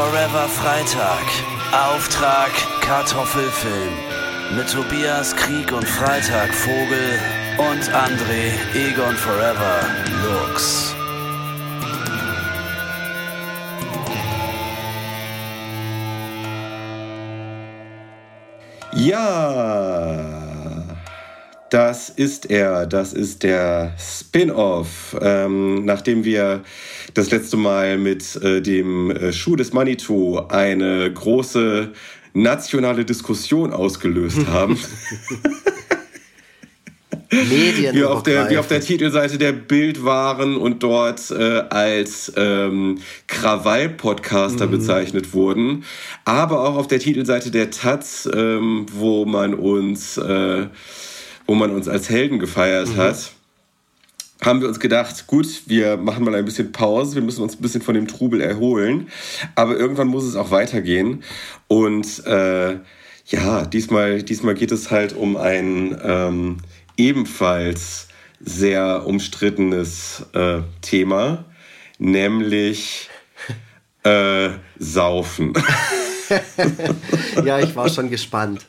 Forever Freitag. Auftrag Kartoffelfilm. Mit Tobias Krieg und Freitag Vogel und André Egon Forever Lux. Ja, das ist er. Das ist der Spin-off. Ähm, nachdem wir das letzte Mal mit äh, dem äh, Schuh des Manitou eine große nationale Diskussion ausgelöst haben. Medien wir auf, der, wir auf der Titelseite der Bild waren und dort äh, als ähm, Krawall-Podcaster mhm. bezeichnet wurden, aber auch auf der Titelseite der Taz, ähm, wo man uns, äh, wo man uns als Helden gefeiert mhm. hat haben wir uns gedacht, gut, wir machen mal ein bisschen Pause, wir müssen uns ein bisschen von dem Trubel erholen, aber irgendwann muss es auch weitergehen. Und äh, ja, diesmal, diesmal geht es halt um ein ähm, ebenfalls sehr umstrittenes äh, Thema, nämlich äh, Saufen. ja, ich war schon gespannt.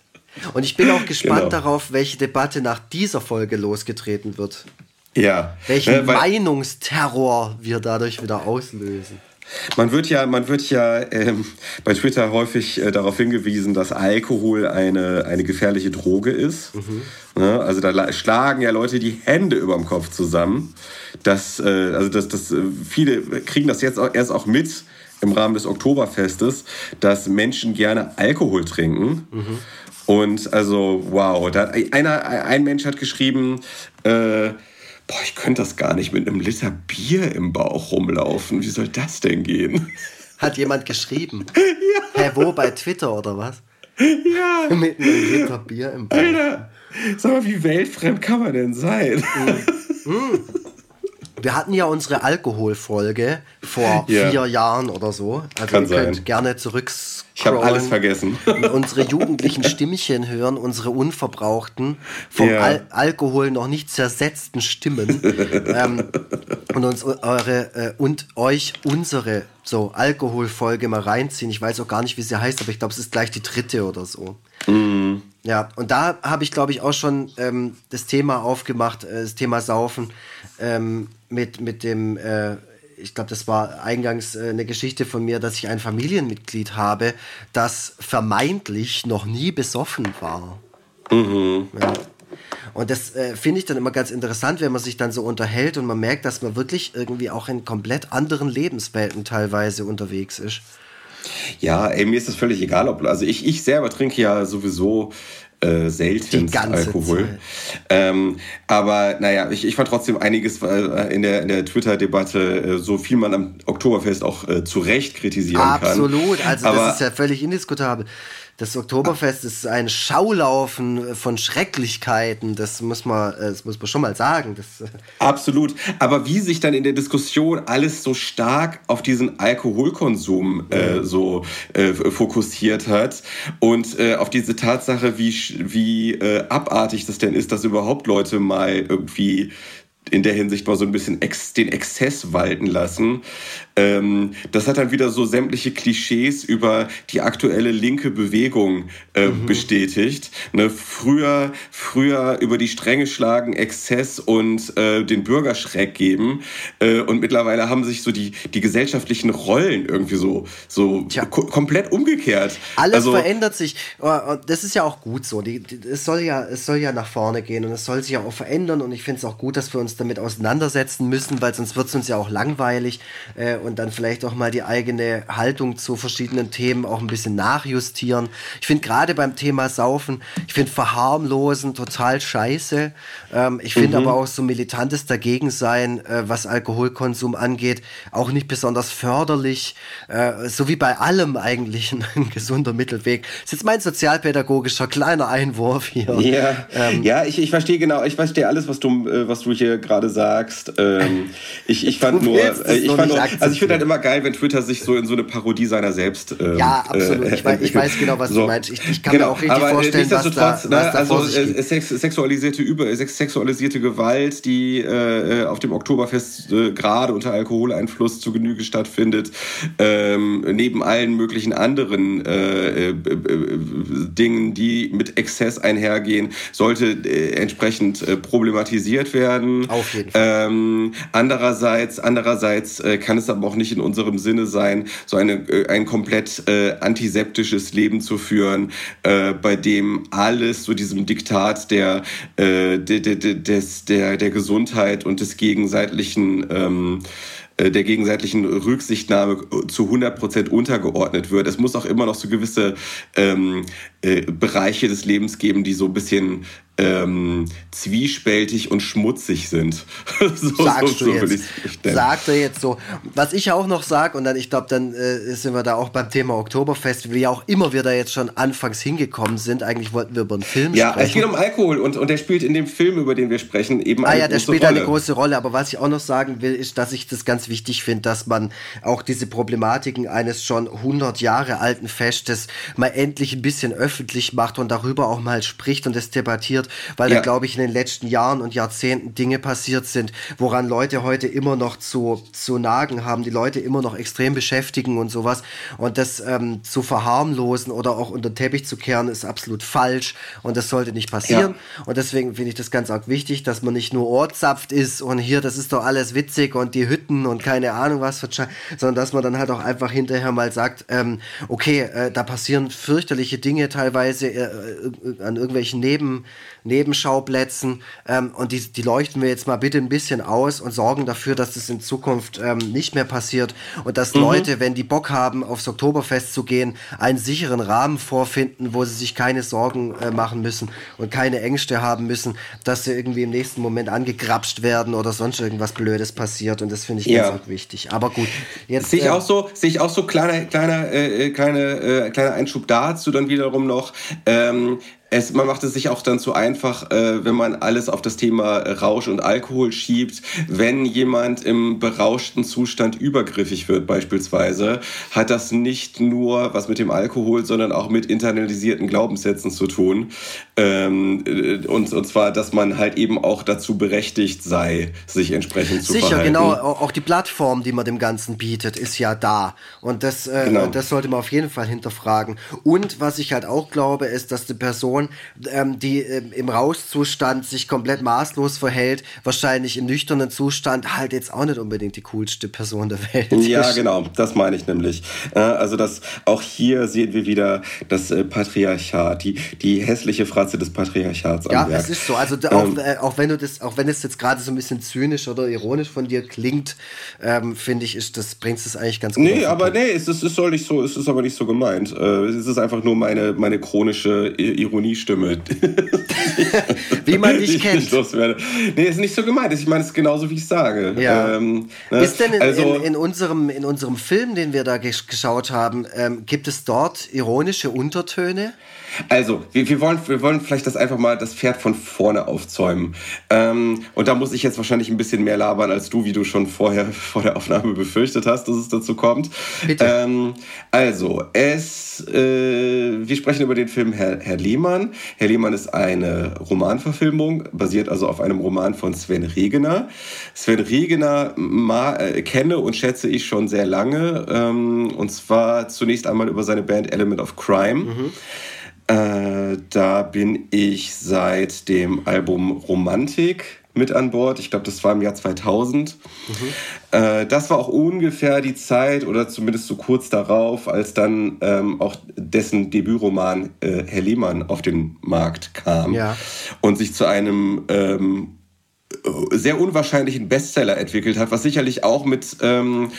Und ich bin auch gespannt genau. darauf, welche Debatte nach dieser Folge losgetreten wird. Ja. Welchen äh, Meinungsterror wir dadurch wieder auslösen. Man wird ja, man wird ja ähm, bei Twitter häufig äh, darauf hingewiesen, dass Alkohol eine, eine gefährliche Droge ist. Mhm. Ne? Also da schlagen ja Leute die Hände über dem Kopf zusammen. Das, äh, also das, das, äh, viele kriegen das jetzt auch, erst auch mit im Rahmen des Oktoberfestes, dass Menschen gerne Alkohol trinken. Mhm. Und also, wow, da, einer, ein Mensch hat geschrieben, äh, boah, ich könnte das gar nicht mit einem Liter Bier im Bauch rumlaufen. Wie soll das denn gehen? Hat jemand geschrieben? ja. Hä, wo? Bei Twitter oder was? Ja. mit einem Liter Bier im Bauch. Alter, sag mal, wie weltfremd kann man denn sein? Mhm. Mhm. Wir hatten ja unsere Alkoholfolge vor ja. vier Jahren oder so. Also Kann ihr könnt sein. gerne zurück ich habe alles vergessen. unsere jugendlichen Stimmchen hören, unsere unverbrauchten, vom ja. Al Alkohol noch nicht zersetzten Stimmen ähm, und uns eure äh, und euch unsere so Alkoholfolge mal reinziehen. Ich weiß auch gar nicht, wie sie heißt, aber ich glaube, es ist gleich die dritte oder so. Mhm. Ja, und da habe ich, glaube ich, auch schon ähm, das Thema aufgemacht, äh, das Thema Saufen ähm, mit, mit dem, äh, ich glaube, das war eingangs äh, eine Geschichte von mir, dass ich ein Familienmitglied habe, das vermeintlich noch nie besoffen war. Mhm. Ja. Und das äh, finde ich dann immer ganz interessant, wenn man sich dann so unterhält und man merkt, dass man wirklich irgendwie auch in komplett anderen Lebenswelten teilweise unterwegs ist. Ja, ey, mir ist das völlig egal, ob. Also ich, ich selber trinke ja sowieso äh, selten Alkohol. Ähm, aber naja, ich, ich fand trotzdem einiges äh, in der, in der Twitter-Debatte, äh, so viel man am Oktoberfest auch äh, zu Recht kritisieren Absolut. kann. Absolut, also aber, das ist ja völlig indiskutabel. Das Oktoberfest ist ein Schaulaufen von Schrecklichkeiten. Das muss man, äh, das muss man schon mal sagen. Das äh, Absolut. Aber wie sich dann in der Diskussion alles so stark auf diesen Alkoholkonsum äh, so äh, fokussiert hat und äh, auf diese Tatsache, wie, wie äh, abartig das denn ist, dass überhaupt Leute mal irgendwie in der Hinsicht mal so ein bisschen den Exzess walten lassen. Ähm, das hat dann wieder so sämtliche Klischees über die aktuelle linke Bewegung äh, mhm. bestätigt. Ne, früher, früher über die Stränge schlagen, Exzess und äh, den Bürgerschreck geben. Äh, und mittlerweile haben sich so die, die gesellschaftlichen Rollen irgendwie so, so ko komplett umgekehrt. Alles also, verändert sich. Oh, oh, das ist ja auch gut so. Die, die, es, soll ja, es soll ja nach vorne gehen und es soll sich ja auch verändern. Und ich finde es auch gut, dass wir uns damit auseinandersetzen müssen, weil sonst wird es uns ja auch langweilig. Äh, und dann vielleicht auch mal die eigene Haltung zu verschiedenen Themen auch ein bisschen nachjustieren. Ich finde gerade beim Thema Saufen, ich finde Verharmlosen total scheiße. Ähm, ich finde mhm. aber auch so militantes Dagegensein, äh, was Alkoholkonsum angeht, auch nicht besonders förderlich. Äh, so wie bei allem eigentlich ein, ein, gesunder Mittelweg. Das ist jetzt mein sozialpädagogischer kleiner Einwurf hier. Ja, ähm, ja ich, ich verstehe genau, ich verstehe alles, was du, äh, was du hier gerade sagst. Ähm, ich, ich fand nur, äh, ich fand nur, also Also ich finde halt immer geil, wenn Twitter sich so in so eine Parodie seiner selbst. Ähm, ja, absolut. Äh, ich, weiß, ich, weiß, genau, was so. du meinst. Ich, ich kann genau. mir auch richtig Aber vorstellen, was da, was ne, da also äh, sex, sexualisierte Über, sexualisierte Gewalt, die äh, auf dem Oktoberfest äh, gerade unter Alkoholeinfluss zu Genüge stattfindet, ähm, neben allen möglichen anderen äh, äh, Dingen, die mit Exzess einhergehen, sollte entsprechend problematisiert werden. Auf jeden Fall. Ähm, andererseits, andererseits kann es aber auch nicht in unserem Sinne sein, so eine, äh, ein komplett äh, antiseptisches Leben zu führen, äh, bei dem alles so diesem Diktat der, äh, de, de, de, des, der, der Gesundheit und des gegenseitigen ähm, äh, der gegenseitigen Rücksichtnahme zu 100 Prozent untergeordnet wird. Es muss auch immer noch so gewisse ähm, äh, Bereiche des Lebens geben, die so ein bisschen ähm, zwiespältig und schmutzig sind. so, Sagst so, du jetzt. Sagt er jetzt so. Was ich auch noch sage, und dann, ich glaube, dann äh, sind wir da auch beim Thema Oktoberfest, wie auch immer wir da jetzt schon anfangs hingekommen sind. Eigentlich wollten wir über einen Film ja, sprechen. Ja, es geht um Alkohol und, und der spielt in dem Film, über den wir sprechen, eben ah, eine ja, der spielt Rolle. eine große Rolle. Aber was ich auch noch sagen will, ist, dass ich das ganz wichtig finde, dass man auch diese Problematiken eines schon 100 Jahre alten Festes mal endlich ein bisschen öffentlich macht und darüber auch mal spricht und es debattiert weil ja. da, glaube ich, in den letzten Jahren und Jahrzehnten Dinge passiert sind, woran Leute heute immer noch zu, zu nagen haben, die Leute immer noch extrem beschäftigen und sowas. Und das ähm, zu verharmlosen oder auch unter den Teppich zu kehren, ist absolut falsch und das sollte nicht passieren. Ja. Und deswegen finde ich das ganz arg wichtig, dass man nicht nur ohrzapft ist und hier, das ist doch alles witzig und die Hütten und keine Ahnung was, sondern dass man dann halt auch einfach hinterher mal sagt, ähm, okay, äh, da passieren fürchterliche Dinge teilweise äh, äh, an irgendwelchen Neben, Nebenschauplätzen ähm, und die, die leuchten wir jetzt mal bitte ein bisschen aus und sorgen dafür, dass das in Zukunft ähm, nicht mehr passiert und dass mhm. Leute, wenn die Bock haben, aufs Oktoberfest zu gehen, einen sicheren Rahmen vorfinden, wo sie sich keine Sorgen äh, machen müssen und keine Ängste haben müssen, dass sie irgendwie im nächsten Moment angegrapscht werden oder sonst irgendwas Blödes passiert und das finde ich ja. ganz wichtig. Aber gut, jetzt sehe ich äh, auch so, sehe ich auch so kleiner kleiner äh, äh, kleine äh, kleiner Einschub dazu dann wiederum noch. Ähm, es, man macht es sich auch dann zu einfach, äh, wenn man alles auf das Thema Rausch und Alkohol schiebt. Wenn jemand im berauschten Zustand übergriffig wird beispielsweise, hat das nicht nur was mit dem Alkohol, sondern auch mit internalisierten Glaubenssätzen zu tun. Ähm, äh, und, und zwar, dass man halt eben auch dazu berechtigt sei, sich entsprechend zu Sicher, verhalten. genau. Auch die Plattform, die man dem Ganzen bietet, ist ja da. Und das, äh, genau. das sollte man auf jeden Fall hinterfragen. Und was ich halt auch glaube, ist, dass die Person Person, ähm, die äh, im Rauschzustand sich komplett maßlos verhält, wahrscheinlich im nüchternen Zustand halt jetzt auch nicht unbedingt die coolste Person der Welt Ja, ist. genau, das meine ich nämlich. Äh, also das, auch hier sehen wir wieder das äh, Patriarchat, die, die hässliche Fratze des Patriarchats Ja, es ist so. Also auch, ähm, äh, auch wenn du das, auch wenn es jetzt gerade so ein bisschen zynisch oder ironisch von dir klingt, ähm, finde ich, ist das, bringst es eigentlich ganz gut. Nee, aber nee, es, ist, es soll nicht so, es ist aber nicht so gemeint. Äh, es ist einfach nur meine, meine chronische Ironie Stimme. wie man dich kennt. Nee, ist nicht so gemeint. Ich meine, es ist genauso, wie ich sage. Ja. Ähm, ne? Ist denn in, also, in, in, unserem, in unserem Film, den wir da geschaut haben, ähm, gibt es dort ironische Untertöne? Also, wir, wir, wollen, wir wollen vielleicht das einfach mal das Pferd von vorne aufzäumen. Ähm, und da muss ich jetzt wahrscheinlich ein bisschen mehr labern als du, wie du schon vorher vor der Aufnahme befürchtet hast, dass es dazu kommt. Bitte. Ähm, also, es, äh, wir sprechen über den Film Herr, Herr Lehmann. Herr Lehmann ist eine Romanverfilmung, basiert also auf einem Roman von Sven Regener. Sven Regener äh, kenne und schätze ich schon sehr lange. Ähm, und zwar zunächst einmal über seine Band Element of Crime. Mhm. Äh, da bin ich seit dem Album Romantik mit an Bord. Ich glaube, das war im Jahr 2000. Mhm. Äh, das war auch ungefähr die Zeit oder zumindest so kurz darauf, als dann ähm, auch dessen Debütroman äh, Herr Lehmann auf den Markt kam ja. und sich zu einem ähm, sehr unwahrscheinlichen Bestseller entwickelt hat, was sicherlich auch mit ähm,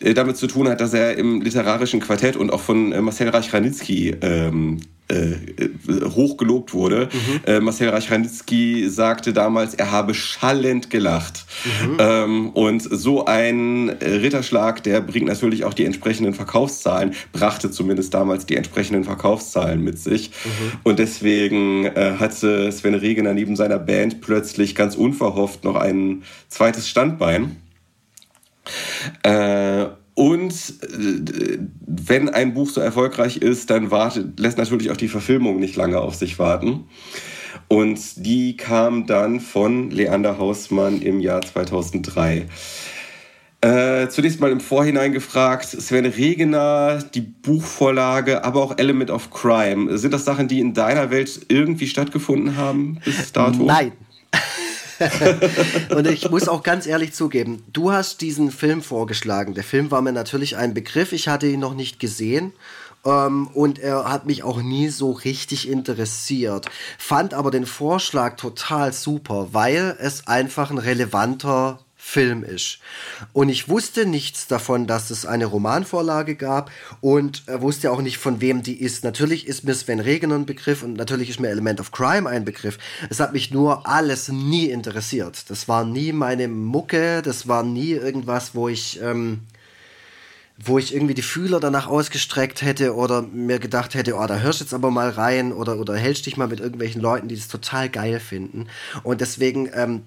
äh, damit zu tun hat, dass er im literarischen Quartett und auch von äh, Marcel Reich-Ranitzky ähm, äh, hochgelobt wurde. Mhm. Äh, Marcel Reich-Ranitzky sagte damals, er habe schallend gelacht. Mhm. Ähm, und so ein Ritterschlag, der bringt natürlich auch die entsprechenden Verkaufszahlen, brachte zumindest damals die entsprechenden Verkaufszahlen mit sich. Mhm. Und deswegen äh, hatte Sven Regener neben seiner Band plötzlich ganz unverhofft noch ein zweites Standbein. Äh, und äh, wenn ein Buch so erfolgreich ist, dann wartet, lässt natürlich auch die Verfilmung nicht lange auf sich warten. Und die kam dann von Leander Hausmann im Jahr 2003. Äh, zunächst mal im Vorhinein gefragt, Sven Regener, die Buchvorlage, aber auch Element of Crime. Sind das Sachen, die in deiner Welt irgendwie stattgefunden haben bis dato? Nein. und ich muss auch ganz ehrlich zugeben, du hast diesen Film vorgeschlagen. Der Film war mir natürlich ein Begriff, ich hatte ihn noch nicht gesehen. Ähm, und er hat mich auch nie so richtig interessiert. Fand aber den Vorschlag total super, weil es einfach ein relevanter Film ist. Und ich wusste nichts davon, dass es eine Romanvorlage gab und wusste auch nicht, von wem die ist. Natürlich ist mir Sven Regener ein Begriff und natürlich ist mir Element of Crime ein Begriff. Es hat mich nur alles nie interessiert. Das war nie meine Mucke, das war nie irgendwas, wo ich... Ähm, wo ich irgendwie die Fühler danach ausgestreckt hätte oder mir gedacht hätte, oh, da hörst du jetzt aber mal rein oder, oder hältst dich mal mit irgendwelchen Leuten, die das total geil finden. Und deswegen ähm,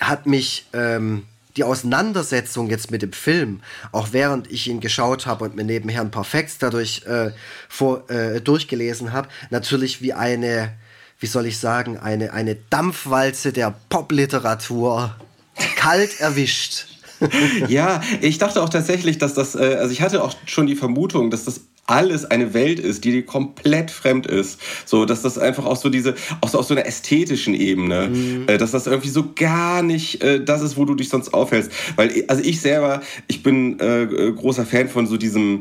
hat mich ähm, die Auseinandersetzung jetzt mit dem Film, auch während ich ihn geschaut habe und mir nebenher ein paar Facts dadurch äh, vor, äh, durchgelesen habe, natürlich wie eine, wie soll ich sagen, eine, eine Dampfwalze der Popliteratur kalt erwischt. ja, ich dachte auch tatsächlich, dass das, äh, also ich hatte auch schon die Vermutung, dass das alles eine Welt ist, die dir komplett fremd ist. So, dass das einfach auch so diese, auch so auf so einer ästhetischen Ebene, mhm. äh, dass das irgendwie so gar nicht äh, das ist, wo du dich sonst aufhältst. Weil, also ich selber, ich bin äh, großer Fan von so diesem,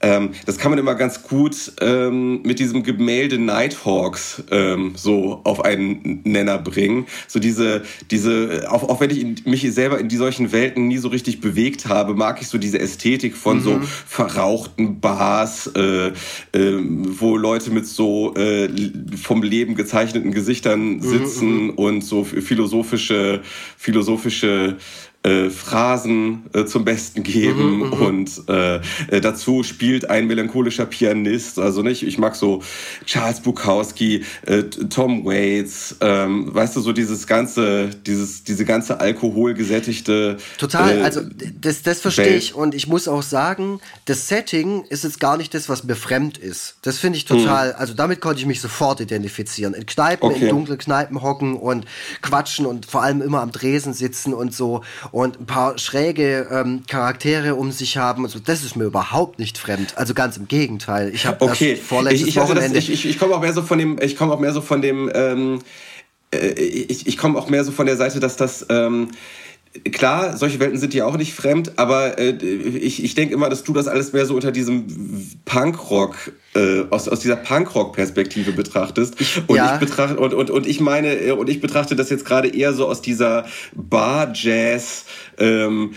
ähm, das kann man immer ganz gut ähm, mit diesem Gemälde Nighthawks ähm, so auf einen Nenner bringen. So diese, diese, auch, auch wenn ich mich selber in die solchen Welten nie so richtig bewegt habe, mag ich so diese Ästhetik von mhm. so verrauchten Bars, äh, äh, wo Leute mit so äh, vom Leben gezeichneten Gesichtern mhm, sitzen mhm, und so philosophische, philosophische äh, Phrasen äh, zum Besten geben mhm, mhm, und äh, äh, dazu spielt ein melancholischer Pianist. Also nicht, ich mag so Charles Bukowski, äh, Tom Waits, ähm, weißt du so dieses ganze, dieses diese ganze alkoholgesättigte. Total, also das, das verstehe ich und ich muss auch sagen, das Setting ist jetzt gar nicht das, was mir fremd ist. Das finde ich total, mhm. also damit konnte ich mich sofort identifizieren. In Kneipen, okay. in dunklen Kneipen hocken und quatschen und vor allem immer am Dresen sitzen und so und ein paar schräge ähm, Charaktere um sich haben. Also das ist mir überhaupt nicht fremd. Also ganz im Gegenteil. Ich habe okay. das vorletztes ich, ich Wochenende. Das, ich ich, komme auch mehr so von dem. Ich komme auch mehr so von dem. Ähm, äh, ich ich komme auch mehr so von der Seite, dass das. Ähm, klar, solche Welten sind dir auch nicht fremd, aber äh, ich, ich denke immer, dass du das alles mehr so unter diesem Punkrock, äh, aus, aus dieser Punkrock-Perspektive betrachtest. Und ja. ich betrachte, und, und, und ich meine, äh, und ich betrachte das jetzt gerade eher so aus dieser Bar-Jazz, ähm,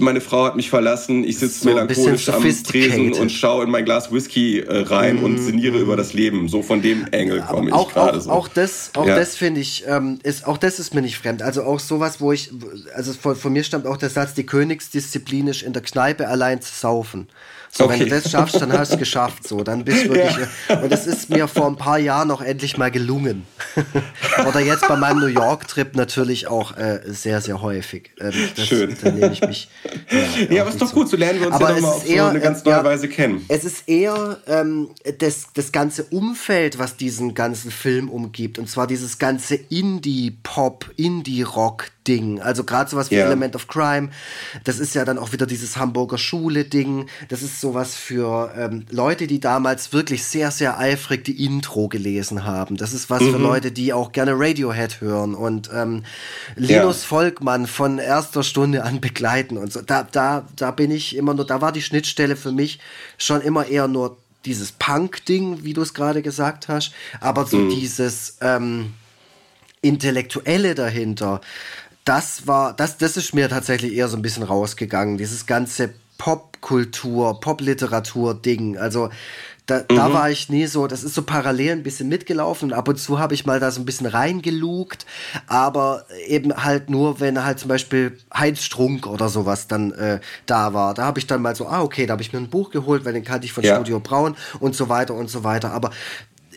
meine Frau hat mich verlassen, ich sitze so melancholisch am Tresen und schaue in mein Glas Whisky äh, rein mm, und sinniere mm. über das Leben. So von dem Engel komme ich gerade so. Auch das, auch ja. das finde ich, ähm, ist, auch das ist mir nicht fremd. Also auch sowas, wo ich, also von, von mir stammt auch der Satz, die Königsdisziplin ist in der Kneipe allein zu saufen. So, okay. wenn du das schaffst, dann hast du es geschafft. So, dann bist du wirklich. Ja. Und das ist mir vor ein paar Jahren noch endlich mal gelungen. Oder jetzt bei meinem New York-Trip natürlich auch äh, sehr, sehr häufig. Ähm, das, Schön. Da nehme ich mich. Ja, ja aber ist doch gut, so lernen wir uns aber ja nochmal auf eher, so eine ganz neue ja, Weise kennen. Es ist eher ähm, das, das ganze Umfeld, was diesen ganzen Film umgibt. Und zwar dieses ganze Indie-Pop, Indie-Rock. Ding. Also gerade sowas wie yeah. Element of Crime, das ist ja dann auch wieder dieses Hamburger Schule-Ding. Das ist sowas für ähm, Leute, die damals wirklich sehr, sehr eifrig die Intro gelesen haben. Das ist was mhm. für Leute, die auch gerne Radiohead hören und ähm, Linus ja. Volkmann von erster Stunde an begleiten und so. Da, da, da bin ich immer nur, da war die Schnittstelle für mich schon immer eher nur dieses Punk-Ding, wie du es gerade gesagt hast, aber so mhm. dieses ähm, Intellektuelle dahinter, das war, das, das ist mir tatsächlich eher so ein bisschen rausgegangen. Dieses ganze Popkultur, Popliteratur-Ding. Also da, mhm. da war ich nie so, das ist so parallel ein bisschen mitgelaufen. Ab und zu habe ich mal da so ein bisschen reingelugt, aber eben halt nur, wenn halt zum Beispiel Heinz Strunk oder sowas dann äh, da war. Da habe ich dann mal so, ah, okay, da habe ich mir ein Buch geholt, weil den kannte ich von ja. Studio Braun und so weiter und so weiter. Aber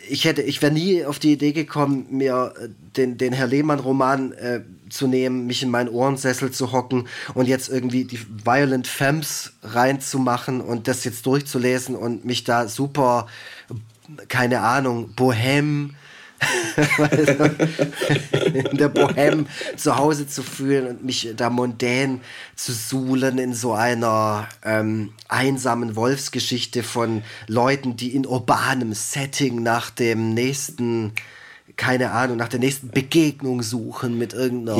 ich hätte, ich wäre nie auf die Idee gekommen, mir äh, den, den Herr Lehmann-Roman äh, zu nehmen, mich in meinen Ohrensessel zu hocken und jetzt irgendwie die Violent Femmes reinzumachen und das jetzt durchzulesen und mich da super, keine Ahnung, Bohem in der Bohème zu Hause zu fühlen und mich da mondän zu suhlen in so einer ähm, einsamen Wolfsgeschichte von Leuten, die in urbanem Setting nach dem nächsten keine Ahnung, nach der nächsten Begegnung suchen mit irgendeiner.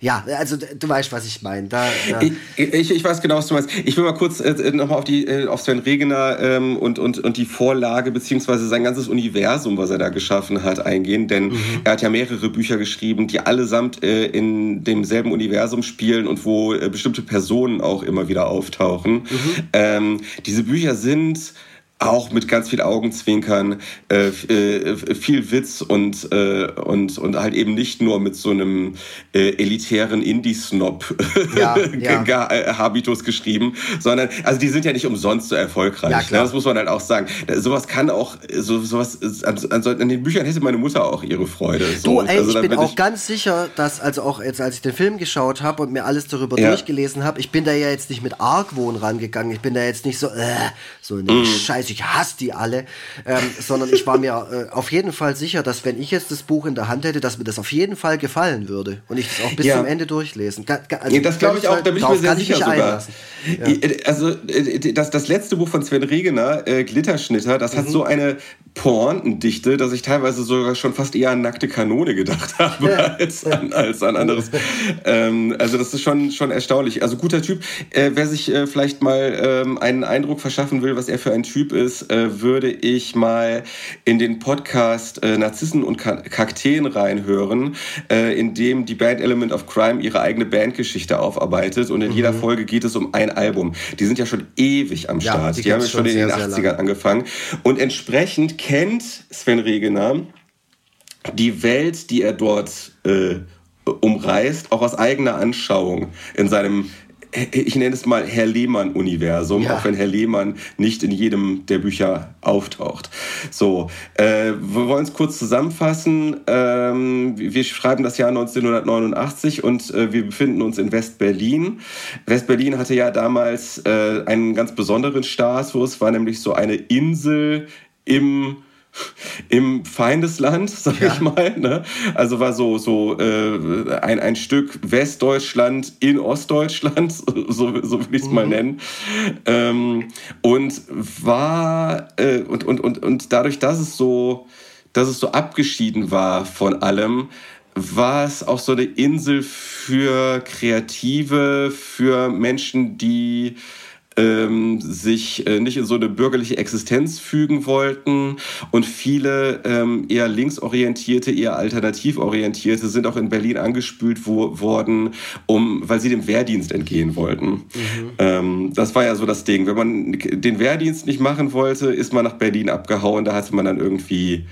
Ja, ja also du weißt, was ich meine. Da, da ich, ich, ich, weiß genau, was du meinst. Ich will mal kurz äh, nochmal auf, äh, auf Sven Regener ähm, und, und, und die Vorlage beziehungsweise sein ganzes Universum, was er da geschaffen hat, eingehen. Denn mhm. er hat ja mehrere Bücher geschrieben, die allesamt äh, in demselben Universum spielen und wo äh, bestimmte Personen auch immer wieder auftauchen. Mhm. Ähm, diese Bücher sind auch mit ganz viel Augenzwinkern, äh, äh, viel Witz und, äh, und, und halt eben nicht nur mit so einem äh, elitären Indie-Snob ja, ja. Äh, geschrieben, sondern, also die sind ja nicht umsonst so erfolgreich. Ja, klar. Ne? Das muss man halt auch sagen. Sowas kann auch, so, sowas, an, an, den Büchern hätte meine Mutter auch ihre Freude. So. Du, ey, also, ich bin auch ich ganz sicher, dass, also auch jetzt, als ich den Film geschaut habe und mir alles darüber durchgelesen habe, ich bin da ja jetzt nicht mit Argwohn rangegangen. Ich bin da jetzt nicht so, äh, so eine mm. Scheiße, ich hasse die alle, ähm, sondern ich war mir äh, auf jeden Fall sicher, dass wenn ich jetzt das Buch in der Hand hätte, dass mir das auf jeden Fall gefallen würde und ich das auch bis ja. zum Ende durchlesen. Ga, also, ja, das glaube ich auch, da bin ich mir sehr sicher sogar. Ja. Äh, also äh, das, das letzte Buch von Sven Regener, äh, Glitterschnitter, das mhm. hat so eine Pointendichte, dass ich teilweise sogar schon fast eher an nackte Kanone gedacht habe ja. als, an, als an anderes. ähm, also das ist schon, schon erstaunlich. Also guter Typ. Äh, wer sich äh, vielleicht mal ähm, einen Eindruck verschaffen will, was er für ein Typ ist, äh, würde ich mal in den Podcast äh, Narzissen und Kakteen reinhören, äh, in dem die Band Element of Crime ihre eigene Bandgeschichte aufarbeitet. Und in mhm. jeder Folge geht es um ein Album. Die sind ja schon ewig am Start. Ja, die, die haben ja schon in den 80ern angefangen. Und entsprechend kennt Sven Regener die Welt, die er dort äh, umreißt, auch aus eigener Anschauung in seinem ich nenne es mal Herr Lehmann-Universum, ja. auch wenn Herr Lehmann nicht in jedem der Bücher auftaucht. So, äh, wir wollen es kurz zusammenfassen. Ähm, wir schreiben das Jahr 1989 und äh, wir befinden uns in West-Berlin. West-Berlin hatte ja damals äh, einen ganz besonderen Status, war nämlich so eine Insel im im Feindesland, sag ja. ich mal. Ne? Also war so, so äh, ein, ein Stück Westdeutschland in Ostdeutschland, so, so will ich es mhm. mal nennen. Ähm, und war, äh, und, und, und, und dadurch, dass es so, dass es so abgeschieden war von allem, war es auch so eine Insel für Kreative, für Menschen, die ähm, sich äh, nicht in so eine bürgerliche Existenz fügen wollten. Und viele ähm, eher linksorientierte, eher alternativorientierte sind auch in Berlin angespült wo, worden, um, weil sie dem Wehrdienst entgehen wollten. Mhm. Ähm, das war ja so das Ding. Wenn man den Wehrdienst nicht machen wollte, ist man nach Berlin abgehauen. Da hatte man dann irgendwie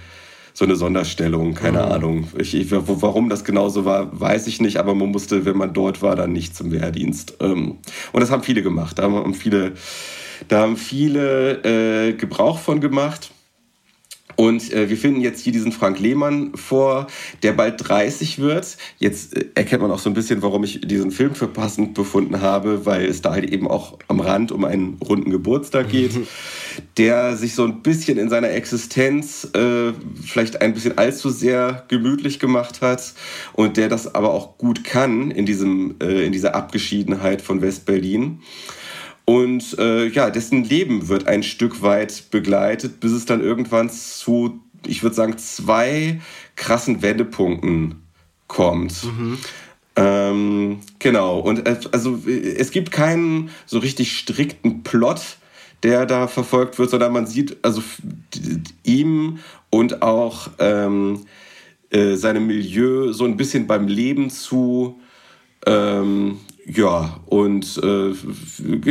so eine Sonderstellung, keine mhm. Ahnung. Ich, ich, warum das genauso war, weiß ich nicht, aber man musste, wenn man dort war, dann nicht zum Wehrdienst. Ähm, und das haben viele gemacht. Da haben viele, da haben viele äh, Gebrauch von gemacht. Und äh, wir finden jetzt hier diesen Frank Lehmann vor, der bald 30 wird. Jetzt äh, erkennt man auch so ein bisschen, warum ich diesen Film für passend befunden habe, weil es da halt eben auch am Rand um einen runden Geburtstag geht, der sich so ein bisschen in seiner Existenz äh, vielleicht ein bisschen allzu sehr gemütlich gemacht hat und der das aber auch gut kann in, diesem, äh, in dieser Abgeschiedenheit von West-Berlin. Und äh, ja, dessen Leben wird ein Stück weit begleitet, bis es dann irgendwann zu, ich würde sagen, zwei krassen Wendepunkten kommt. Mhm. Ähm, genau, und äh, also es gibt keinen so richtig strikten Plot, der da verfolgt wird, sondern man sieht also ihm und auch ähm, äh, seinem Milieu so ein bisschen beim Leben zu. Ähm, ja, und äh,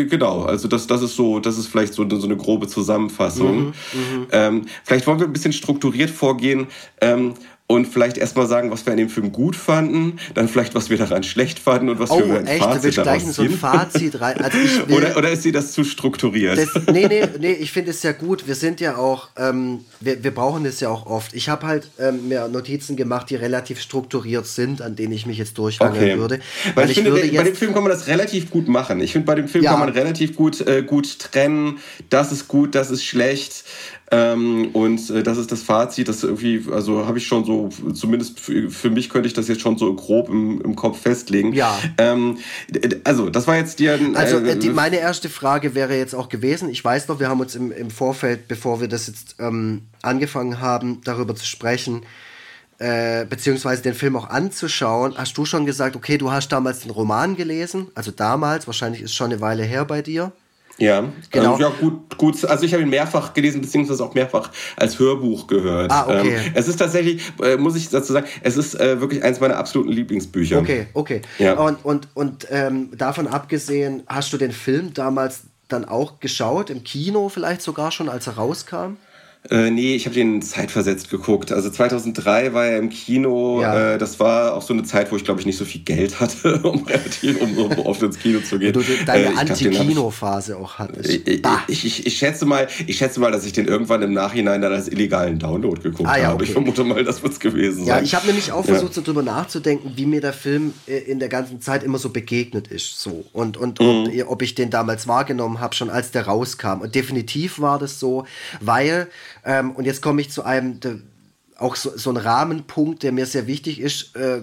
genau, also das, das ist so, das ist vielleicht so, so eine grobe Zusammenfassung. Mhm, mhm, ähm, vielleicht wollen wir ein bisschen strukturiert vorgehen. Ähm, und vielleicht erstmal sagen, was wir an dem Film gut fanden, dann vielleicht, was wir daran schlecht fanden und was oh, wir ein echt? Fazit gleich in so ein Fazit rein. Also ich will, oder, oder ist dir das zu strukturiert? Das, nee, nee, nee, ich finde es ja gut. Wir sind ja auch, ähm, wir, wir brauchen das ja auch oft. Ich habe halt ähm, mir Notizen gemacht, die relativ strukturiert sind, an denen ich mich jetzt durchhangeln okay. würde. Weil, Weil ich, ich finde, bei dem Film kann man das relativ gut machen. Ich finde, bei dem Film ja. kann man relativ gut, äh, gut trennen, das ist gut, das ist schlecht. Ähm, und äh, das ist das Fazit, das irgendwie, also habe ich schon so, zumindest für, für, mich könnte ich das jetzt schon so grob im, im Kopf festlegen. Ja. Ähm, also, das war jetzt dir. Äh, also, äh, die, meine erste Frage wäre jetzt auch gewesen, ich weiß noch, wir haben uns im, im Vorfeld, bevor wir das jetzt ähm, angefangen haben, darüber zu sprechen, äh, beziehungsweise den Film auch anzuschauen, hast du schon gesagt, okay, du hast damals den Roman gelesen, also damals, wahrscheinlich ist schon eine Weile her bei dir. Ja, genau. Ähm, ja, gut, gut. Also ich habe ihn mehrfach gelesen, beziehungsweise auch mehrfach als Hörbuch gehört. Ah, okay. Ähm, es ist tatsächlich, äh, muss ich dazu sagen, es ist äh, wirklich eines meiner absoluten Lieblingsbücher. Okay, okay. Ja. Und, und, und ähm, davon abgesehen, hast du den Film damals dann auch geschaut, im Kino vielleicht sogar schon, als er rauskam? Äh, nee, ich habe den zeitversetzt geguckt. Also 2003 war er im Kino. Ja. Äh, das war auch so eine Zeit, wo ich glaube ich nicht so viel Geld hatte, um relativ um so oft ins Kino zu gehen. Du deine äh, Anti-Kino-Phase auch hattest. Ich, ich, ich, ich, schätze mal, ich schätze mal, dass ich den irgendwann im Nachhinein dann als illegalen Download geguckt ah, ja, habe. Ich vermute mal, das wird es gewesen sein. Ja, ich habe nämlich auch versucht, so drüber nachzudenken, wie mir der Film äh, in der ganzen Zeit immer so begegnet ist. So. Und, und mhm. ob, ob ich den damals wahrgenommen habe, schon als der rauskam. Und definitiv war das so, weil ähm, und jetzt komme ich zu einem, de, auch so, so ein Rahmenpunkt, der mir sehr wichtig ist, äh,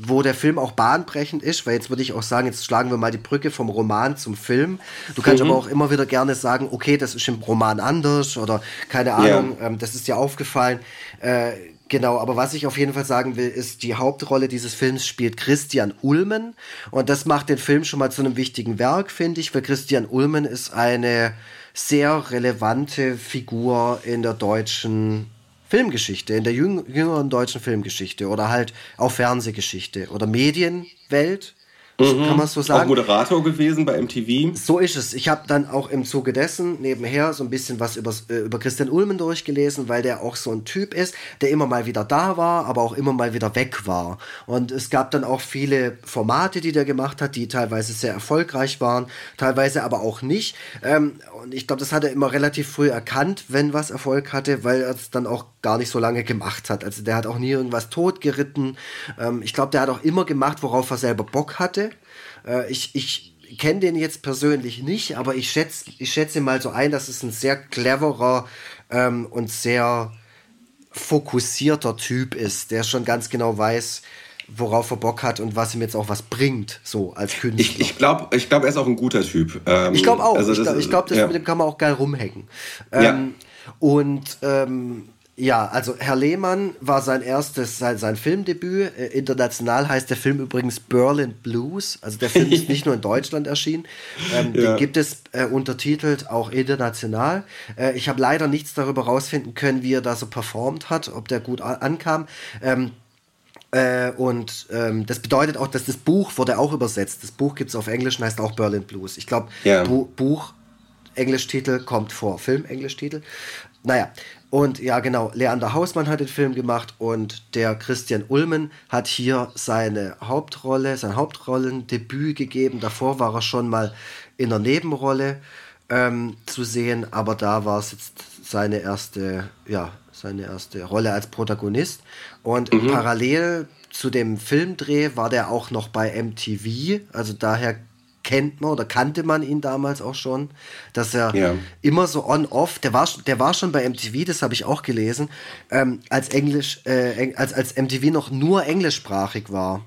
wo der Film auch bahnbrechend ist, weil jetzt würde ich auch sagen, jetzt schlagen wir mal die Brücke vom Roman zum Film. Du kannst mhm. aber auch immer wieder gerne sagen, okay, das ist im Roman anders oder keine Ahnung, yeah. ähm, das ist dir aufgefallen. Äh, genau, aber was ich auf jeden Fall sagen will, ist, die Hauptrolle dieses Films spielt Christian Ulmen und das macht den Film schon mal zu einem wichtigen Werk, finde ich, weil Christian Ulmen ist eine sehr relevante Figur in der deutschen Filmgeschichte, in der jüngeren deutschen Filmgeschichte oder halt auch Fernsehgeschichte oder Medienwelt Mhm. Kann man so sagen. Auch Moderator gewesen bei MTV. So ist es. Ich habe dann auch im Zuge dessen nebenher so ein bisschen was über, äh, über Christian Ulmen durchgelesen, weil der auch so ein Typ ist, der immer mal wieder da war, aber auch immer mal wieder weg war. Und es gab dann auch viele Formate, die der gemacht hat, die teilweise sehr erfolgreich waren, teilweise aber auch nicht. Ähm, und ich glaube, das hat er immer relativ früh erkannt, wenn was Erfolg hatte, weil er es dann auch gar nicht so lange gemacht hat. Also der hat auch nie irgendwas totgeritten. Ähm, ich glaube, der hat auch immer gemacht, worauf er selber Bock hatte. Äh, ich ich kenne den jetzt persönlich nicht, aber ich schätze ich schätze mal so ein, dass es ein sehr cleverer ähm, und sehr fokussierter Typ ist, der schon ganz genau weiß, worauf er Bock hat und was ihm jetzt auch was bringt, so als Künstler. Ich, ich glaube, ich glaub, er ist auch ein guter Typ. Ähm, ich glaube auch. Also ich glaube, glaub, ja. mit dem kann man auch geil rumhängen. Ähm, ja. Und ähm, ja, also Herr Lehmann war sein erstes, sein, sein Filmdebüt. Äh, international heißt der Film übrigens Berlin Blues. Also der Film ist nicht nur in Deutschland erschienen. Ähm, ja. Den gibt es äh, untertitelt auch international. Äh, ich habe leider nichts darüber rausfinden können, wie er da so performt hat, ob der gut ankam. Ähm, äh, und ähm, das bedeutet auch, dass das Buch wurde auch übersetzt. Das Buch gibt es auf Englisch und heißt auch Berlin Blues. Ich glaube, ja. Bu Buch, Englischtitel kommt vor Film, Englischtitel. Naja, und ja, genau, Leander Hausmann hat den Film gemacht und der Christian Ulmen hat hier seine Hauptrolle, sein Hauptrollendebüt gegeben. Davor war er schon mal in der Nebenrolle ähm, zu sehen, aber da war es jetzt seine erste, ja, seine erste Rolle als Protagonist. Und mhm. parallel zu dem Filmdreh war der auch noch bei MTV, also daher kennt man oder kannte man ihn damals auch schon, dass er ja. immer so on-off, der war, der war schon bei MTV, das habe ich auch gelesen, ähm, als Englisch, äh, als, als MTV noch nur englischsprachig war.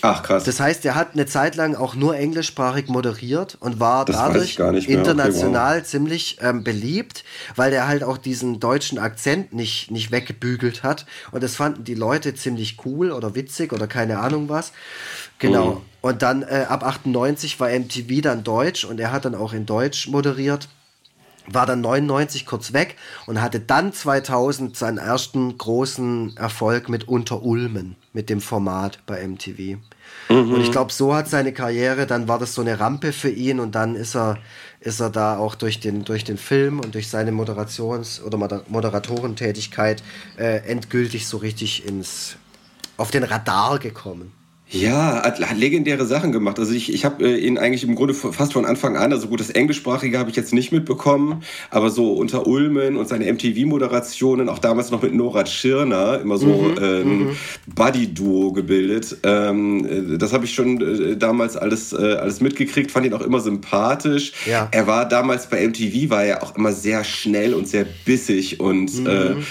Ach krass. Das heißt, er hat eine Zeit lang auch nur englischsprachig moderiert und war das dadurch international okay, wow. ziemlich ähm, beliebt, weil er halt auch diesen deutschen Akzent nicht, nicht weggebügelt hat. Und das fanden die Leute ziemlich cool oder witzig oder keine Ahnung was. Genau. Mhm. Und dann äh, ab 98 war MTV dann Deutsch und er hat dann auch in Deutsch moderiert war dann 99 kurz weg und hatte dann 2000 seinen ersten großen Erfolg mit Unter Ulmen mit dem Format bei MTV. Mhm. Und ich glaube, so hat seine Karriere, dann war das so eine Rampe für ihn und dann ist er, ist er da auch durch den, durch den Film und durch seine Moderations- oder Moderatorentätigkeit äh, endgültig so richtig ins, auf den Radar gekommen. Ja, hat, hat legendäre Sachen gemacht. Also ich, ich habe äh, ihn eigentlich im Grunde fast von Anfang an, also gut, das Englischsprachige habe ich jetzt nicht mitbekommen, aber so unter Ulmen und seine MTV-Moderationen, auch damals noch mit Nora Tschirner, immer so mhm, äh, ein mhm. Buddy-Duo gebildet. Ähm, äh, das habe ich schon äh, damals alles, äh, alles mitgekriegt, fand ihn auch immer sympathisch. Ja. Er war damals bei MTV, war er auch immer sehr schnell und sehr bissig und äh, mhm.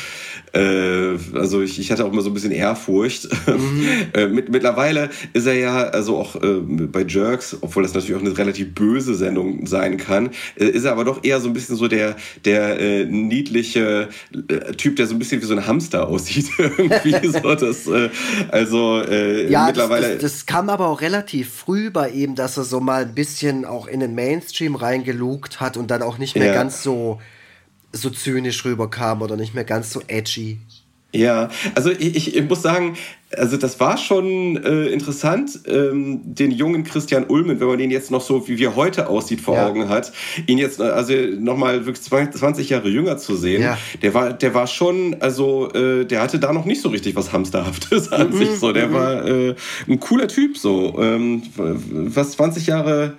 Äh, also ich, ich hatte auch immer so ein bisschen Ehrfurcht. Mhm. äh, mit, mittlerweile ist er ja, also auch äh, bei Jerks, obwohl das natürlich auch eine relativ böse Sendung sein kann, äh, ist er aber doch eher so ein bisschen so der, der äh, niedliche äh, Typ, der so ein bisschen wie so ein Hamster aussieht. Irgendwie so, das, also ja, mittlerweile. Das, das, das, kam aber auch relativ früh bei ihm, dass er so mal ein bisschen auch in den Mainstream reingelugt hat und dann auch nicht mehr ja. ganz so so zynisch rüberkam oder nicht mehr ganz so edgy. Ja, also ich, ich muss sagen, also das war schon äh, interessant, ähm, den jungen Christian Ulmen, wenn man den jetzt noch so, wie er heute aussieht, vor ja. Augen hat, ihn jetzt also nochmal wirklich 20 Jahre jünger zu sehen, ja. der war, der war schon, also äh, der hatte da noch nicht so richtig was Hamsterhaftes an mhm. sich. So, der mhm. war äh, ein cooler Typ, so. Ähm, was 20 Jahre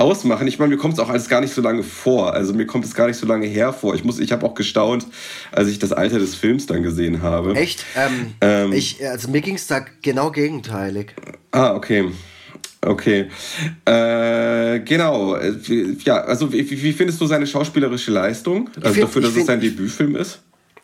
ausmachen. Ich meine, mir kommt es auch alles gar nicht so lange vor. Also mir kommt es gar nicht so lange her vor. Ich muss, ich habe auch gestaunt, als ich das Alter des Films dann gesehen habe. Echt? Ähm, ähm, ich, also mir ging es da genau gegenteilig. Ah, okay. Okay. Äh, genau. Ja, also wie, wie, findest du seine schauspielerische Leistung? Also find, dafür, dass es sein Debütfilm ist?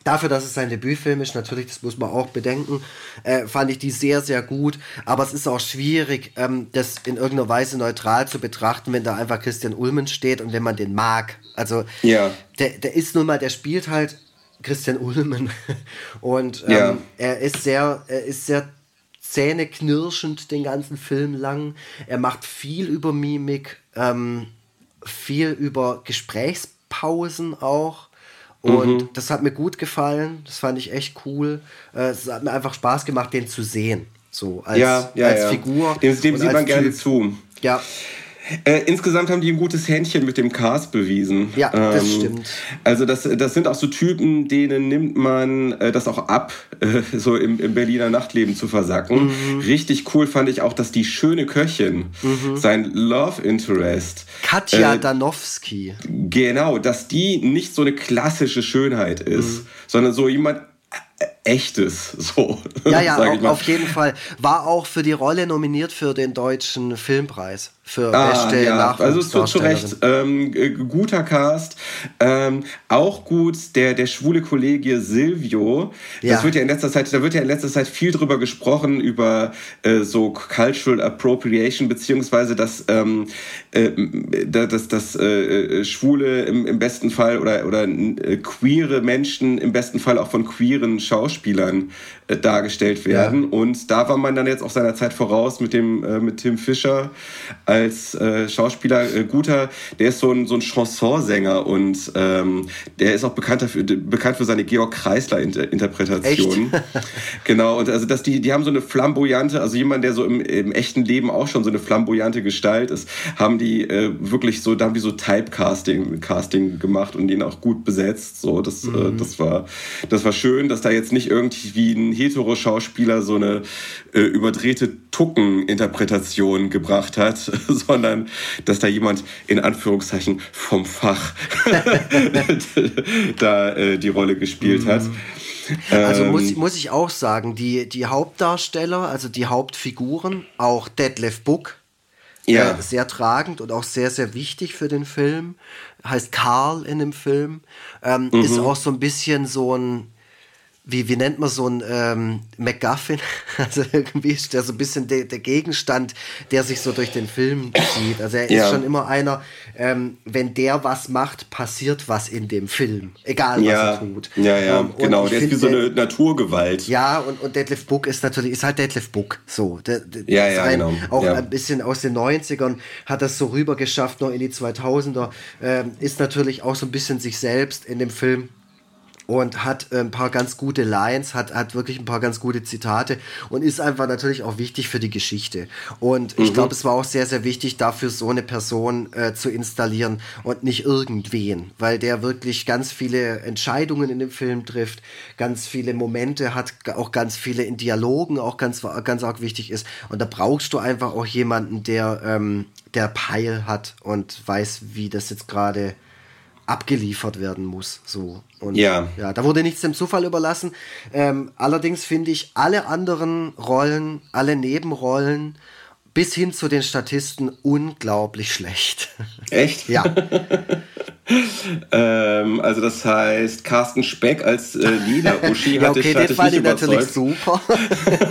Dafür, dass es sein Debütfilm ist, natürlich, das muss man auch bedenken, äh, fand ich die sehr, sehr gut. Aber es ist auch schwierig, ähm, das in irgendeiner Weise neutral zu betrachten, wenn da einfach Christian Ulmen steht und wenn man den mag. Also, ja. der, der ist nun mal, der spielt halt Christian Ulmen. und ähm, ja. er ist sehr, er ist sehr zähneknirschend den ganzen Film lang. Er macht viel über Mimik, ähm, viel über Gesprächspausen auch. Und mhm. das hat mir gut gefallen. Das fand ich echt cool. Äh, es hat mir einfach Spaß gemacht, den zu sehen. So als, ja, ja, als ja. Figur. Dem, dem sieht man gerne zu. Ja. Äh, insgesamt haben die ein gutes Händchen mit dem Cast bewiesen. Ja, das ähm, stimmt. Also das, das sind auch so Typen, denen nimmt man äh, das auch ab, äh, so im, im Berliner Nachtleben zu versacken. Mhm. Richtig cool fand ich auch, dass die schöne Köchin, mhm. sein Love Interest. Katja äh, Danowski. Genau, dass die nicht so eine klassische Schönheit ist, mhm. sondern so jemand echtes, so. Ja, ja, auf, auf, jeden Fall. War auch für die Rolle nominiert für den deutschen Filmpreis. Für ah, beste ja. Also zu, zu Recht. Ähm, guter Cast. Ähm, auch gut der, der schwule Kollege Silvio. Ja. Das wird ja in letzter Zeit, da wird ja in letzter Zeit viel drüber gesprochen, über äh, so Cultural Appropriation, beziehungsweise dass, ähm, äh, dass, dass äh, Schwule im, im besten Fall oder, oder äh, queere Menschen im besten Fall auch von queeren Schauspielern äh, dargestellt werden. Ja. Und da war man dann jetzt auch seiner Zeit voraus mit dem äh, mit Tim Fischer als äh, Schauspieler äh, guter. Der ist so ein, so ein Chansonsänger und ähm, der ist auch bekannt, dafür, bekannt für seine Georg Kreisler Interpretation. genau. Und also dass die die haben so eine flamboyante, also jemand, der so im, im echten Leben auch schon so eine flamboyante Gestalt ist, haben die äh, wirklich so, da haben die so Typecasting Casting gemacht und ihn auch gut besetzt. So das äh, mhm. das war das war schön, dass da jetzt nicht irgendwie ein Hetero-Schauspieler so eine äh, überdrehte Tucken-Interpretation gebracht hat, sondern dass da jemand in Anführungszeichen vom Fach da äh, die Rolle gespielt mhm. hat. Also muss, ähm, muss ich auch sagen, die, die Hauptdarsteller, also die Hauptfiguren, auch Detlef Book, ja. Äh, sehr tragend und auch sehr, sehr wichtig für den Film. Heißt Karl in dem Film. Ähm, mhm. Ist auch so ein bisschen so ein wie, wie nennt man so ein ähm, MacGuffin? Also irgendwie ist der so ein bisschen de, der Gegenstand, der sich so durch den Film zieht. Also er ja. ist schon immer einer, ähm, wenn der was macht, passiert was in dem Film. Egal, ja. was er tut. Ja, ja, ähm, genau. Der ist wie so eine Naturgewalt. Ja, und, und Detlef Book ist natürlich, ist halt Detlef Book. So. Der, der ja, ja, ein, genau. Auch ja. ein bisschen aus den 90ern hat das so rüber geschafft, noch in die 2000er. Ähm, ist natürlich auch so ein bisschen sich selbst in dem Film und hat äh, ein paar ganz gute Lines, hat, hat wirklich ein paar ganz gute Zitate und ist einfach natürlich auch wichtig für die Geschichte. Und ich mhm. glaube, es war auch sehr, sehr wichtig, dafür so eine Person äh, zu installieren und nicht irgendwen, weil der wirklich ganz viele Entscheidungen in dem Film trifft, ganz viele Momente hat, auch ganz viele in Dialogen auch ganz, ganz arg wichtig ist. Und da brauchst du einfach auch jemanden, der, ähm, der Peil hat und weiß, wie das jetzt gerade abgeliefert werden muss. So. Und ja. ja, da wurde nichts dem Zufall überlassen. Ähm, allerdings finde ich alle anderen Rollen, alle Nebenrollen bis hin zu den Statisten unglaublich schlecht. Echt? ja. ähm, also das heißt, Carsten Speck als äh, Lila Uschi ja, okay, den fand ich natürlich super.